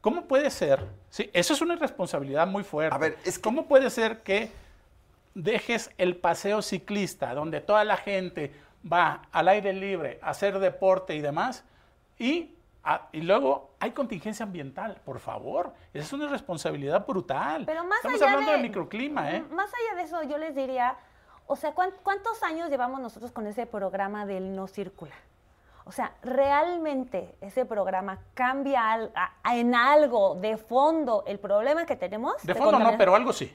¿Cómo puede ser? Sí, eso es una irresponsabilidad muy fuerte. A ver, es ¿cómo puede ser que dejes el paseo ciclista, donde toda la gente va al aire libre a hacer deporte y demás, y Ah, y luego hay contingencia ambiental, por favor. Esa es una responsabilidad brutal. Pero más Estamos allá hablando de, de- microclima, ¿eh? Más allá de eso, yo les diría, o sea, ¿cuán- ¿cuántos años llevamos nosotros con ese programa del no circula? O sea, realmente ese programa cambia al- a- en algo de fondo el problema que tenemos. De fondo no, pero algo sí.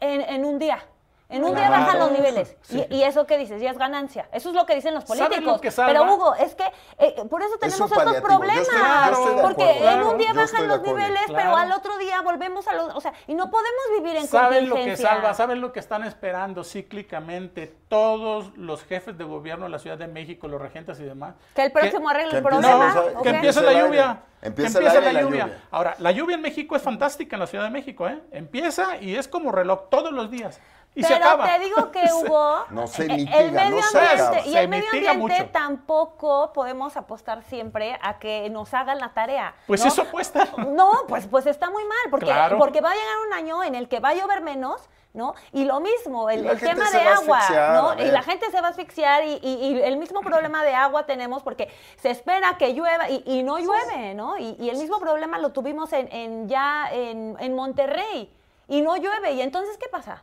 En, en un día. En un día bajan los niveles. Sí. Y, y eso que dices, ya es ganancia. Eso es lo que dicen los ¿Saben políticos. lo que salva? Pero Hugo, es que eh, por eso tenemos estos paliativo. Yo problemas. estoy- yo estoy de porque acuerdo. en un día Yo bajan los niveles, pero al otro día volvemos a los... O sea, y no podemos vivir en ¿Saben lo que salva? ¿Saben lo que están esperando cíclicamente todos los jefes de gobierno de la Ciudad de México, los regentes y demás? Que el próximo arregle que el problema. que empiece la lluvia. Empieza la la lluvia. lluvia. Ahora, la lluvia en México es fantástica en la Ciudad de México, ¿eh? Empieza y es como reloj todos los días. Y se Pero acaba. te digo que No se eh, mitiga, el medio ambiente y Se el medio ambiente mucho. tampoco podemos apostar siempre a que nos hagan la tarea. Pues ¿no? eso cuesta. No, pues, pues está muy mal, porque, Claro. porque va a llegar un año en el que va a llover menos, ¿no? Y lo mismo, el, tema de agua, asfixiar, ¿no? Y la gente se va a asfixiar y, y- y el mismo problema de agua tenemos porque se espera que llueva y, y no llueve, ¿no? Y, y el mismo problema lo tuvimos en, en ya en, en Monterrey y no llueve. ¿Y entonces qué pasa?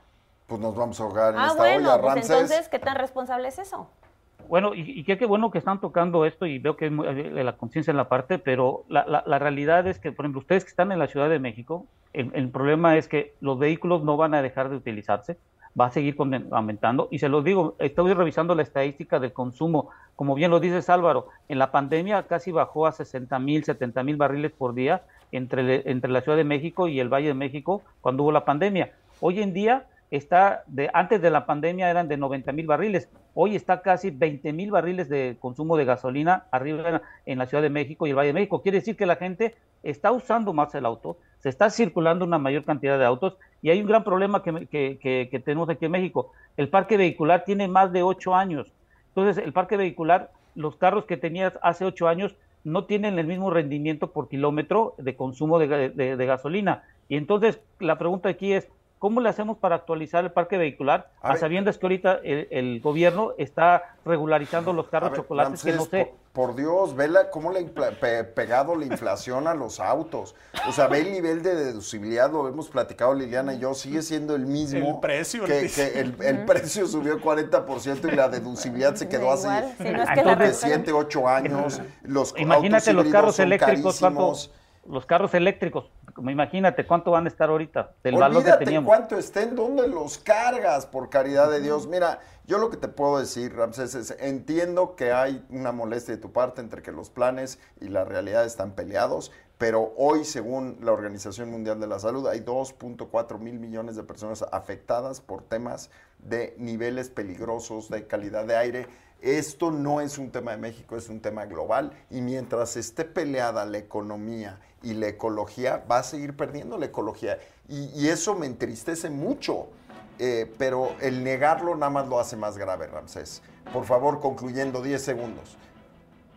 Pues nos vamos a ahogar en Ah, esta bueno, olla, pues entonces, ¿qué tan responsable es eso? Bueno, y, y qué, qué bueno que están tocando esto y veo que muy- eh, la conciencia en la parte, pero la, la- la realidad es que, por ejemplo, ustedes que están en la Ciudad de México, el, el problema es que los vehículos no van a dejar de utilizarse, va a seguir con- aumentando. Y se los digo, estoy revisando la estadística del consumo. Como bien lo dices Álvaro, en la pandemia casi bajó a 60 mil, 70 mil barriles por día entre la Ciudad de México y el Valle de México cuando hubo la pandemia. Hoy en día está de antes de la pandemia eran de 90 mil barriles, hoy está casi 20 mil barriles de consumo de gasolina arriba en, la Ciudad de México y el Valle de México. Quiere decir que la gente está usando más el auto, se está circulando una mayor cantidad de autos y hay un gran problema que, que- que- que tenemos aquí en México. El parque vehicular tiene más de 8 años. Entonces, el parque vehicular, los carros que tenías hace 8 años no tienen el mismo rendimiento por kilómetro de consumo de- de gasolina. Y entonces, la pregunta aquí es, ¿cómo le hacemos para actualizar el parque vehicular A a, ver. sabiendas que ahorita el, el gobierno está regularizando los carros ver, chocolates que no sé? por, por Dios, vela cómo le ha pe- pegado la inflación a los autos. O sea, ve el nivel de deducibilidad, lo hemos platicado Liliana y yo, sigue siendo el mismo. El precio, Que, el- que el, el precio subió 40% y la deducibilidad se quedó así. Si no es que la creo que redujeron. 7, 8 años. Los Imagínate autos los carros eléctricos, ¿cuánto, carísimos. los carros eléctricos, imagínate cuánto van a estar ahorita del valor que teníamos. cuánto estén, dónde los cargas, por caridad de Dios. Mira, yo lo que te puedo decir, Ramsés, es entiendo que hay una molestia de tu parte entre que los planes y la realidad están peleados, pero hoy, según la Organización Mundial de la Salud, hay 2.4 mil millones de personas afectadas por temas de niveles peligrosos de calidad de aire. Esto no es un tema de México, es un tema global y mientras esté peleada la economía y la ecología, va a seguir perdiendo la ecología. Y, eso me entristece mucho, eh, pero el negarlo nada más lo hace más grave, Ramsés. Por favor, concluyendo 10 segundos.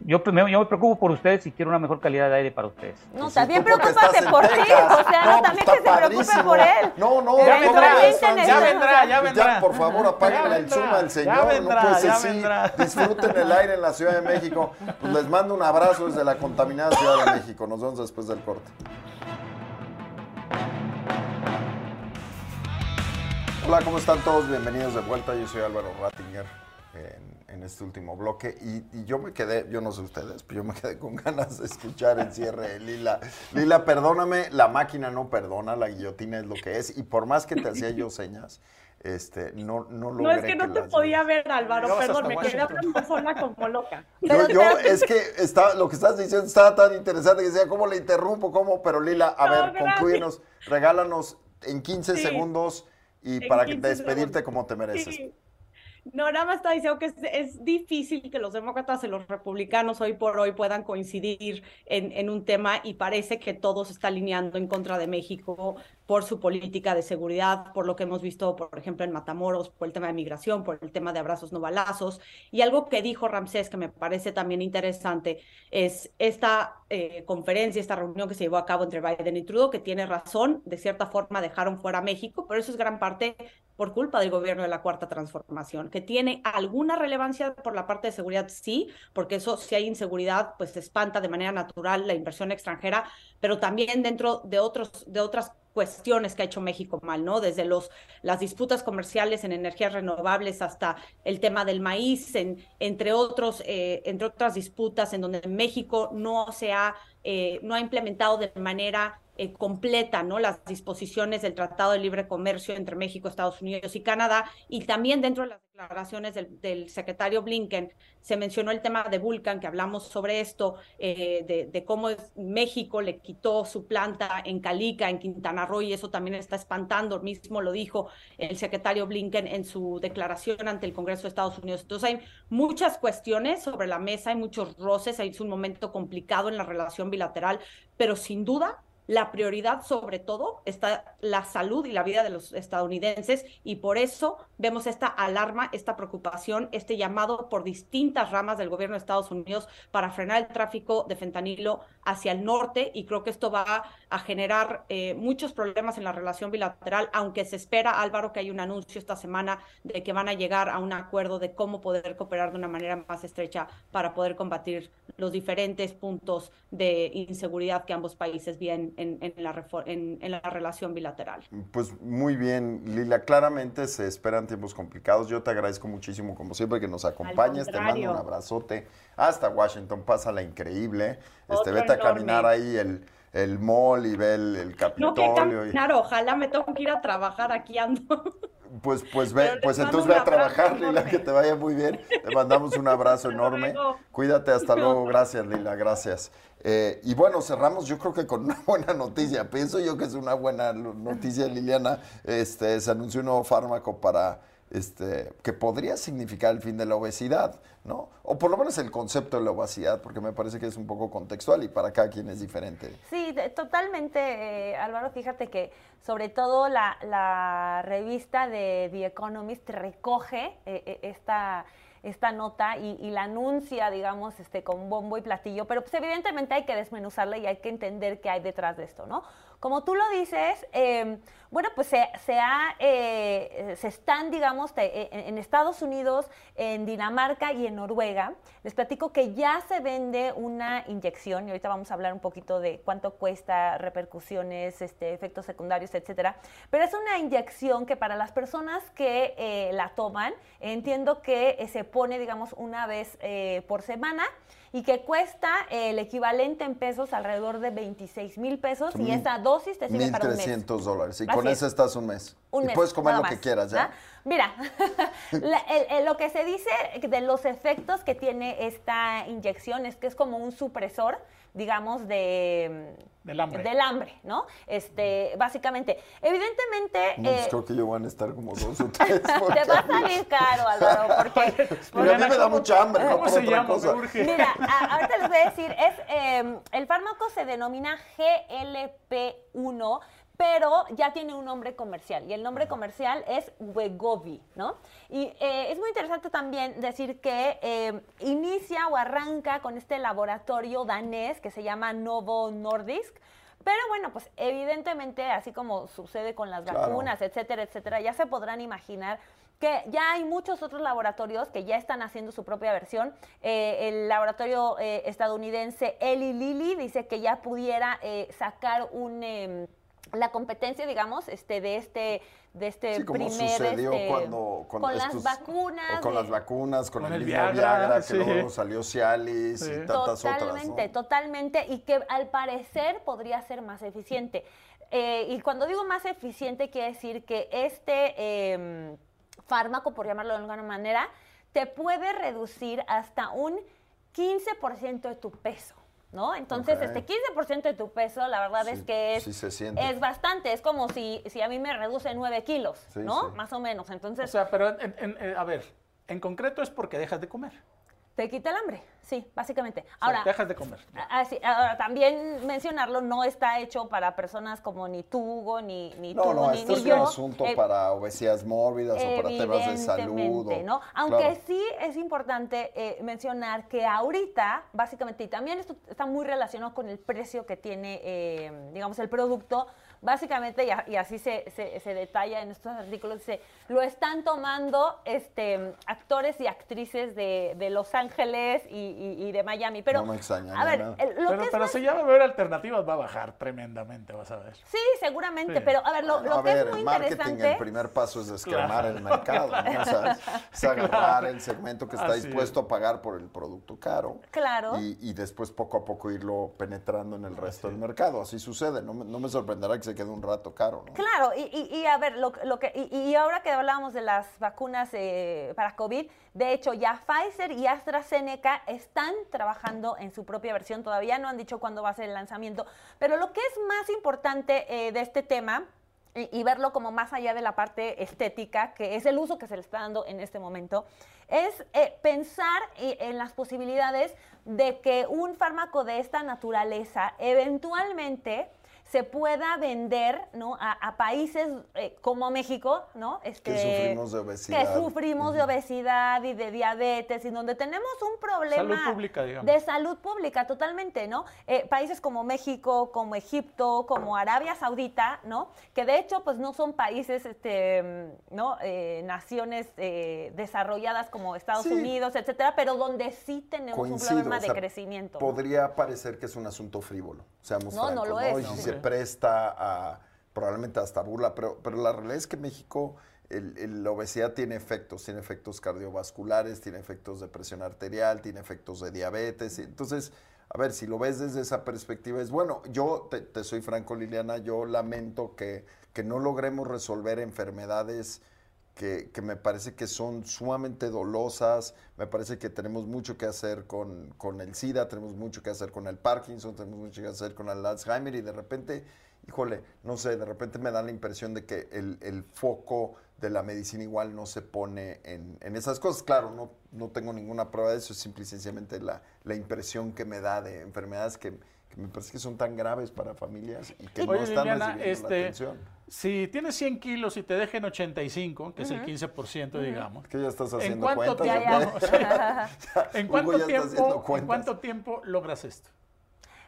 Yo, me- yo me preocupo por ustedes y quiero una mejor calidad de aire para ustedes. No, Pues también tú porque preocúpate por ti, o sea, no, No, también pues que se preocupe por él. No, no, Ya no, vendrá, ya vendrá, ya Ya, vendrá. por favor, apaguen Ya el Zoom al ya señor. vendrá, no puede ser ya así. vendrá. Disfruten el aire en la Ciudad de México. Pues les mando un abrazo desde la contaminada Ciudad de México. Nos vemos después del corte. Hola, ¿cómo están todos? Bienvenidos de vuelta. Yo soy Álvaro Rattinger en, en este último bloque. Y, y yo me quedé, yo no sé ustedes, pero yo me quedé con ganas de escuchar el cierre de Lila. Lila, perdóname, la máquina no perdona, la guillotina es lo que es. Y por más que te hacía yo señas, este, no, no logré No, es que no te podía ver, Álvaro, perdón, me quedé hablando sola como loca. Yo, yo, es que está, lo que estás diciendo estaba tan interesante que decía, ¿cómo le interrumpo? ¿Cómo? Pero Lila, a No, ver, gracias. concluyenos, regálanos en 15 Sí. segundos y En para que 15 despedirte segundos. como te mereces. Sí. No, nada más está diciendo que es, difícil que los demócratas y los republicanos hoy por hoy puedan coincidir en, en un tema y parece que todo se está alineando en contra de México por su política de seguridad, por lo que hemos visto, por ejemplo, en Matamoros, por el tema de migración, por el tema de abrazos no balazos. Y algo que dijo Ramsés, que me parece también interesante, es esta eh, conferencia, esta reunión que se llevó a cabo entre Biden y Trudeau, que tiene razón, de cierta forma dejaron fuera a México, pero eso es gran parte por culpa del gobierno de la Cuarta Transformación, que tiene alguna relevancia por la parte de seguridad, sí, porque eso si hay inseguridad, pues se espanta de manera natural la inversión extranjera, pero también dentro de, otros, de otras cuestiones que ha hecho México mal, ¿no? Desde los, las disputas comerciales en energías renovables hasta el tema del maíz, en, entre, otros, eh, entre otras disputas en donde México no se ha, eh, no ha implementado de manera eh, completa ¿no? las disposiciones del Tratado de Libre Comercio entre México, Estados Unidos y Canadá, y también dentro de las declaraciones del, secretario Blinken se mencionó el tema de Vulcan, que hablamos sobre esto, eh, de, cómo México le quitó su planta en Calica, en Quintana Roo, y eso también está espantando, mismo lo dijo el secretario Blinken en su declaración ante el Congreso de Estados Unidos. Entonces hay muchas cuestiones sobre la mesa, hay muchos roces, hay un momento complicado en la relación bilateral, pero sin duda la prioridad sobre todo está la salud y la vida de los estadounidenses y por eso vemos esta alarma, esta preocupación, este llamado por distintas ramas del gobierno de Estados Unidos para frenar el tráfico de fentanilo hacia el norte y creo que esto va a generar eh, muchos problemas en la relación bilateral, aunque se espera, Álvaro, que hay un anuncio esta semana de que van a llegar a un acuerdo de cómo poder cooperar de una manera más estrecha para poder combatir los diferentes puntos de inseguridad que ambos países vienen en, la, en, la relación bilateral. Pues muy bien, Lila. Claramente se esperan tiempos complicados. Yo te agradezco muchísimo, como siempre, que nos acompañes. Te mando un abrazote hasta Washington. Pásala increíble. Este, vete a caminar ahí el, el mall y ve el, Capitolio. No, ojalá me tengo que ir a trabajar aquí ando. Pues, pues ve, pues entonces ve a trabajar, Lila, que te vaya muy bien. Te mandamos un abrazo enorme. Cuídate, hasta luego. Gracias, Lila, gracias. Eh, y bueno, cerramos yo creo que con una buena noticia. Pienso yo que es una buena noticia, Liliana. Este, se anunció un nuevo fármaco para este, que podría significar el fin de la obesidad, ¿no? O por lo menos el concepto de la obesidad, porque me parece que es un poco contextual y para cada quien es diferente. Sí, totalmente, eh, Álvaro. Fíjate que sobre todo la, revista de The Economist recoge eh, esta esta nota y, la anuncia, digamos, este, con bombo y platillo, pero pues evidentemente hay que desmenuzarla y hay que entender qué hay detrás de esto, ¿no? Como tú lo dices, em, bueno, pues se, ha, eh, se están, digamos, e, en, Estados Unidos, en Dinamarca y en Noruega. Les platico que ya se vende una inyección, y ahorita vamos a hablar un poquito de cuánto cuesta, repercusiones, este, efectos secundarios, etcétera. Pero es una inyección que para las personas que eh, la toman, entiendo que eh, se pone, digamos, una vez por semana y que cuesta el equivalente en pesos alrededor de 26 mil pesos y esa dosis te sirve para un mes. 1.300 dólares y con eso estás un mes. y puedes comer lo que quieras ya. Mira, lo que se dice de los efectos que tiene esta inyección es que es como un supresor digamos, de, del hambre. Del hambre, ¿no? Este, básicamente. Evidentemente. No, pues eh, creo que yo van a estar como dos o tres. te va a salir caro, Álvaro, porque. Pero a mí me da mucha hambre, ¿Cómo se llama? Cosa. Mira, ahorita les voy a decir, es, eh, el fármaco se denomina GLP1 pero ya tiene un nombre comercial y el nombre comercial es Wegovy, ¿no? Y eh, es muy interesante también decir que eh, inicia o arranca con este laboratorio danés que se llama Novo Nordisk, pero bueno, pues evidentemente, así como sucede con las vacunas, etcétera, etcétera, ya se podrán imaginar que ya hay muchos otros laboratorios que ya están haciendo su propia versión. Eh, el laboratorio estadounidense Eli Lilly dice que ya pudiera sacar un em, la competencia, digamos, este, de este, de este sí, como primer, sucedió este, cuando con, las vacunas, con las vacunas, con, el, Viagra, que luego salió Cialis y tantas totalmente, otras. Totalmente, y que al parecer podría ser más eficiente. Eh, y cuando digo más eficiente, quiere decir que este eh, fármaco, por llamarlo de alguna manera, te puede reducir hasta un 15% de tu peso. ¿No? Entonces, este 15% de tu peso, la verdad es que es, es bastante. Es como si, si a mí me reduce 9 kilos, ¿no? Más o menos. Entonces. O sea, pero, a ver, en concreto es porque dejas de comer. Te quita el hambre, sí, básicamente. O sea, Ahora, dejas de comer. Ah, sí, ahora, también mencionarlo, no está hecho para personas como ni tú, Hugo, ni, ni No, tú, no, ni, esto ni es yo. un asunto Eh, para obesidades mórbidas o para temas de salud. O- ¿no? Aunque Claro. sí es importante eh, mencionar que ahorita, básicamente, y también esto está muy relacionado con el precio que tiene, eh, digamos, el producto, básicamente, y, a- y así se, se- se detalla en estos artículos, dice, lo están tomando este, actores y actrices de, de Los Ángeles y, y- y de Miami. Pero, No me extrañaría a ver, nada. el- lo Pero, que es pero más- si ya va a haber alternativas, va a bajar tremendamente, vas a ver. Sí, seguramente, Sí. pero a ver, lo, Bueno, lo a que ver, es muy el marketing, interesante... el primer paso es descremar Claro, el mercado, ¿no? O sea, es agarrar el segmento que está Así dispuesto a pagar por el producto caro. Claro. Y, y después poco a poco irlo penetrando en el resto del mercado. Así sucede. No me, no me sorprenderá que se quede un rato caro, ¿no? Claro, y, a ver, lo, lo que, y, ahora que hablábamos de las vacunas eh, para COVID, de hecho ya Pfizer y AstraZeneca están trabajando en su propia versión, todavía no han dicho cuándo va a ser el lanzamiento, pero lo que es más importante eh, de este tema y, verlo como más allá de la parte estética, que es el uso que se le está dando en este momento, es eh, pensar en las posibilidades de que un fármaco de esta naturaleza eventualmente se pueda vender ¿no? a, a países eh, como México, ¿no? Este, Que sufrimos de obesidad. Que sufrimos de obesidad y de diabetes y donde tenemos un problema Salud pública, digamos. de salud pública totalmente, ¿no? Eh, países como México, como Egipto, como Arabia Saudita, ¿no? Que de hecho, pues no son países, este, ¿no? Eh, naciones eh, desarrolladas como Estados Sí. Unidos, etcétera, pero donde sí tenemos un problema o de sea, crecimiento. ¿no? Podría parecer que es un asunto frívolo, seamos No, no lo es, Y no. si Sí. se presta a probablemente hasta burla, pero, pero la realidad es que México, el- el- la obesidad tiene efectos, tiene efectos cardiovasculares, tiene efectos de presión arterial, tiene efectos de diabetes. Entonces, a ver, si lo ves desde esa perspectiva, es bueno. Yo te, te soy franco, Liliana, yo lamento que, que no logremos resolver enfermedades que, que me parece que son sumamente dolosas, me parece que tenemos mucho que hacer con, con el SIDA, tenemos mucho que hacer con el Parkinson, tenemos mucho que hacer con el Alzheimer y de repente, híjole, no sé, de repente me da la impresión de que el, el foco de la medicina igual no se pone en, en esas cosas. Claro, no, no tengo ninguna prueba de eso, es simple y sencillamente la, la impresión que me da de enfermedades que, que me parece que son tan graves para familias y que no Oye, están Liliana, recibiendo la este, atención. si tienes 100 kilos y te dejen 85, que es el 15%, digamos, ¿Qué ya estás ¿en haciendo cuentas? ¿en Hugo cuánto, ya está tiempo, haciendo ¿en cuentas. cuánto tiempo logras esto?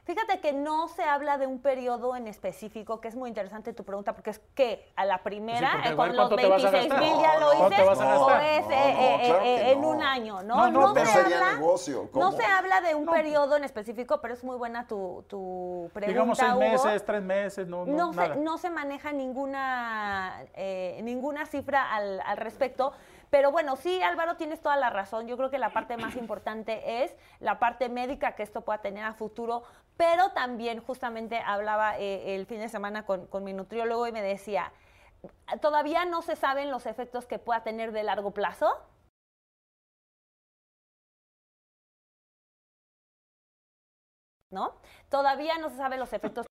Fíjate que no se habla de un periodo en específico, que es muy interesante tu pregunta, porque es que a la primera, Sí, eh, con los ¿cuánto te vas a 26 gastar? mil ya lo No, ¿cuánto hice, o es eh, eh, en un año, ¿no? No, no, No, pero- se habla, negocio, no se habla de un No. periodo en específico, pero es muy buena tu, tu pregunta, Digamos seis Hugo. meses, tres meses, no, no, no nada. se, no se maneja ninguna, eh, ninguna cifra al, al respecto. Pero bueno, sí, Álvaro, tienes toda la razón. Yo creo que la parte más importante es la parte médica que esto pueda tener a futuro, pero también justamente hablaba eh, el fin de semana con, con mi nutriólogo y me decía, todavía no se saben los efectos que pueda tener de largo plazo. ¿no? Todavía no se saben los efectos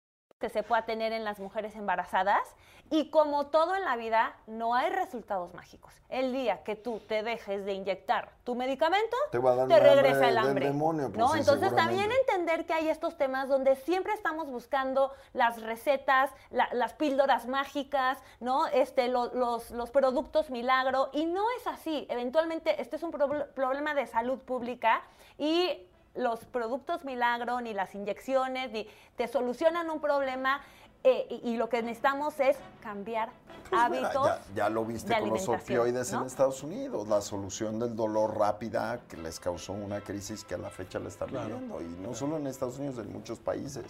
que se pueda tener en las mujeres embarazadas y como todo en la vida no hay resultados mágicos. El día que tú te dejes de inyectar tu medicamento, Te va a dar te hambre regresa el hambre. demonio, pues ¿no? sí, Entonces también entender que hay estos temas donde siempre estamos buscando las recetas, la- las píldoras mágicas, ¿no? Este, lo- los, los productos milagro y no es así. Eventualmente este es un proble- problema de salud pública y los productos milagro, ni las inyecciones, ni te solucionan un problema eh, y, y lo que necesitamos es cambiar Pues mira, hábitos. ya, ya lo viste con los opioides ¿no? en Estados Unidos, la solución del dolor rápida que les causó una crisis que a la fecha la están Claro. viviendo, y no solo en Estados Unidos, en muchos países.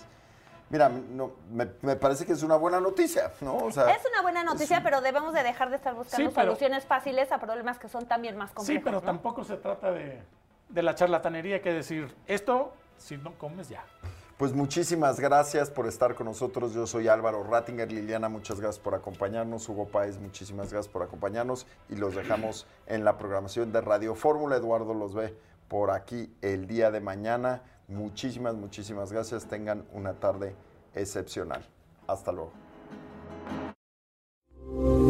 Mira, no, me, me parece que es una buena noticia, ¿no? O sea, Es una buena noticia, pero debemos de dejar de estar buscando Sí, pero- soluciones fáciles a problemas que son también más Sí, complejos. pero ¿no? tampoco se trata de, de la charlatanería que decir, esto, si no comes ya. Pues muchísimas gracias por estar con nosotros. Yo soy Álvaro Rattinger. Liliana, muchas gracias por acompañarnos. Hugo Páez, muchísimas gracias por acompañarnos. Y los dejamos en la programación de Radio Fórmula. Eduardo los ve por aquí el día de mañana. Muchísimas, muchísimas gracias. Tengan una tarde excepcional. Hasta luego.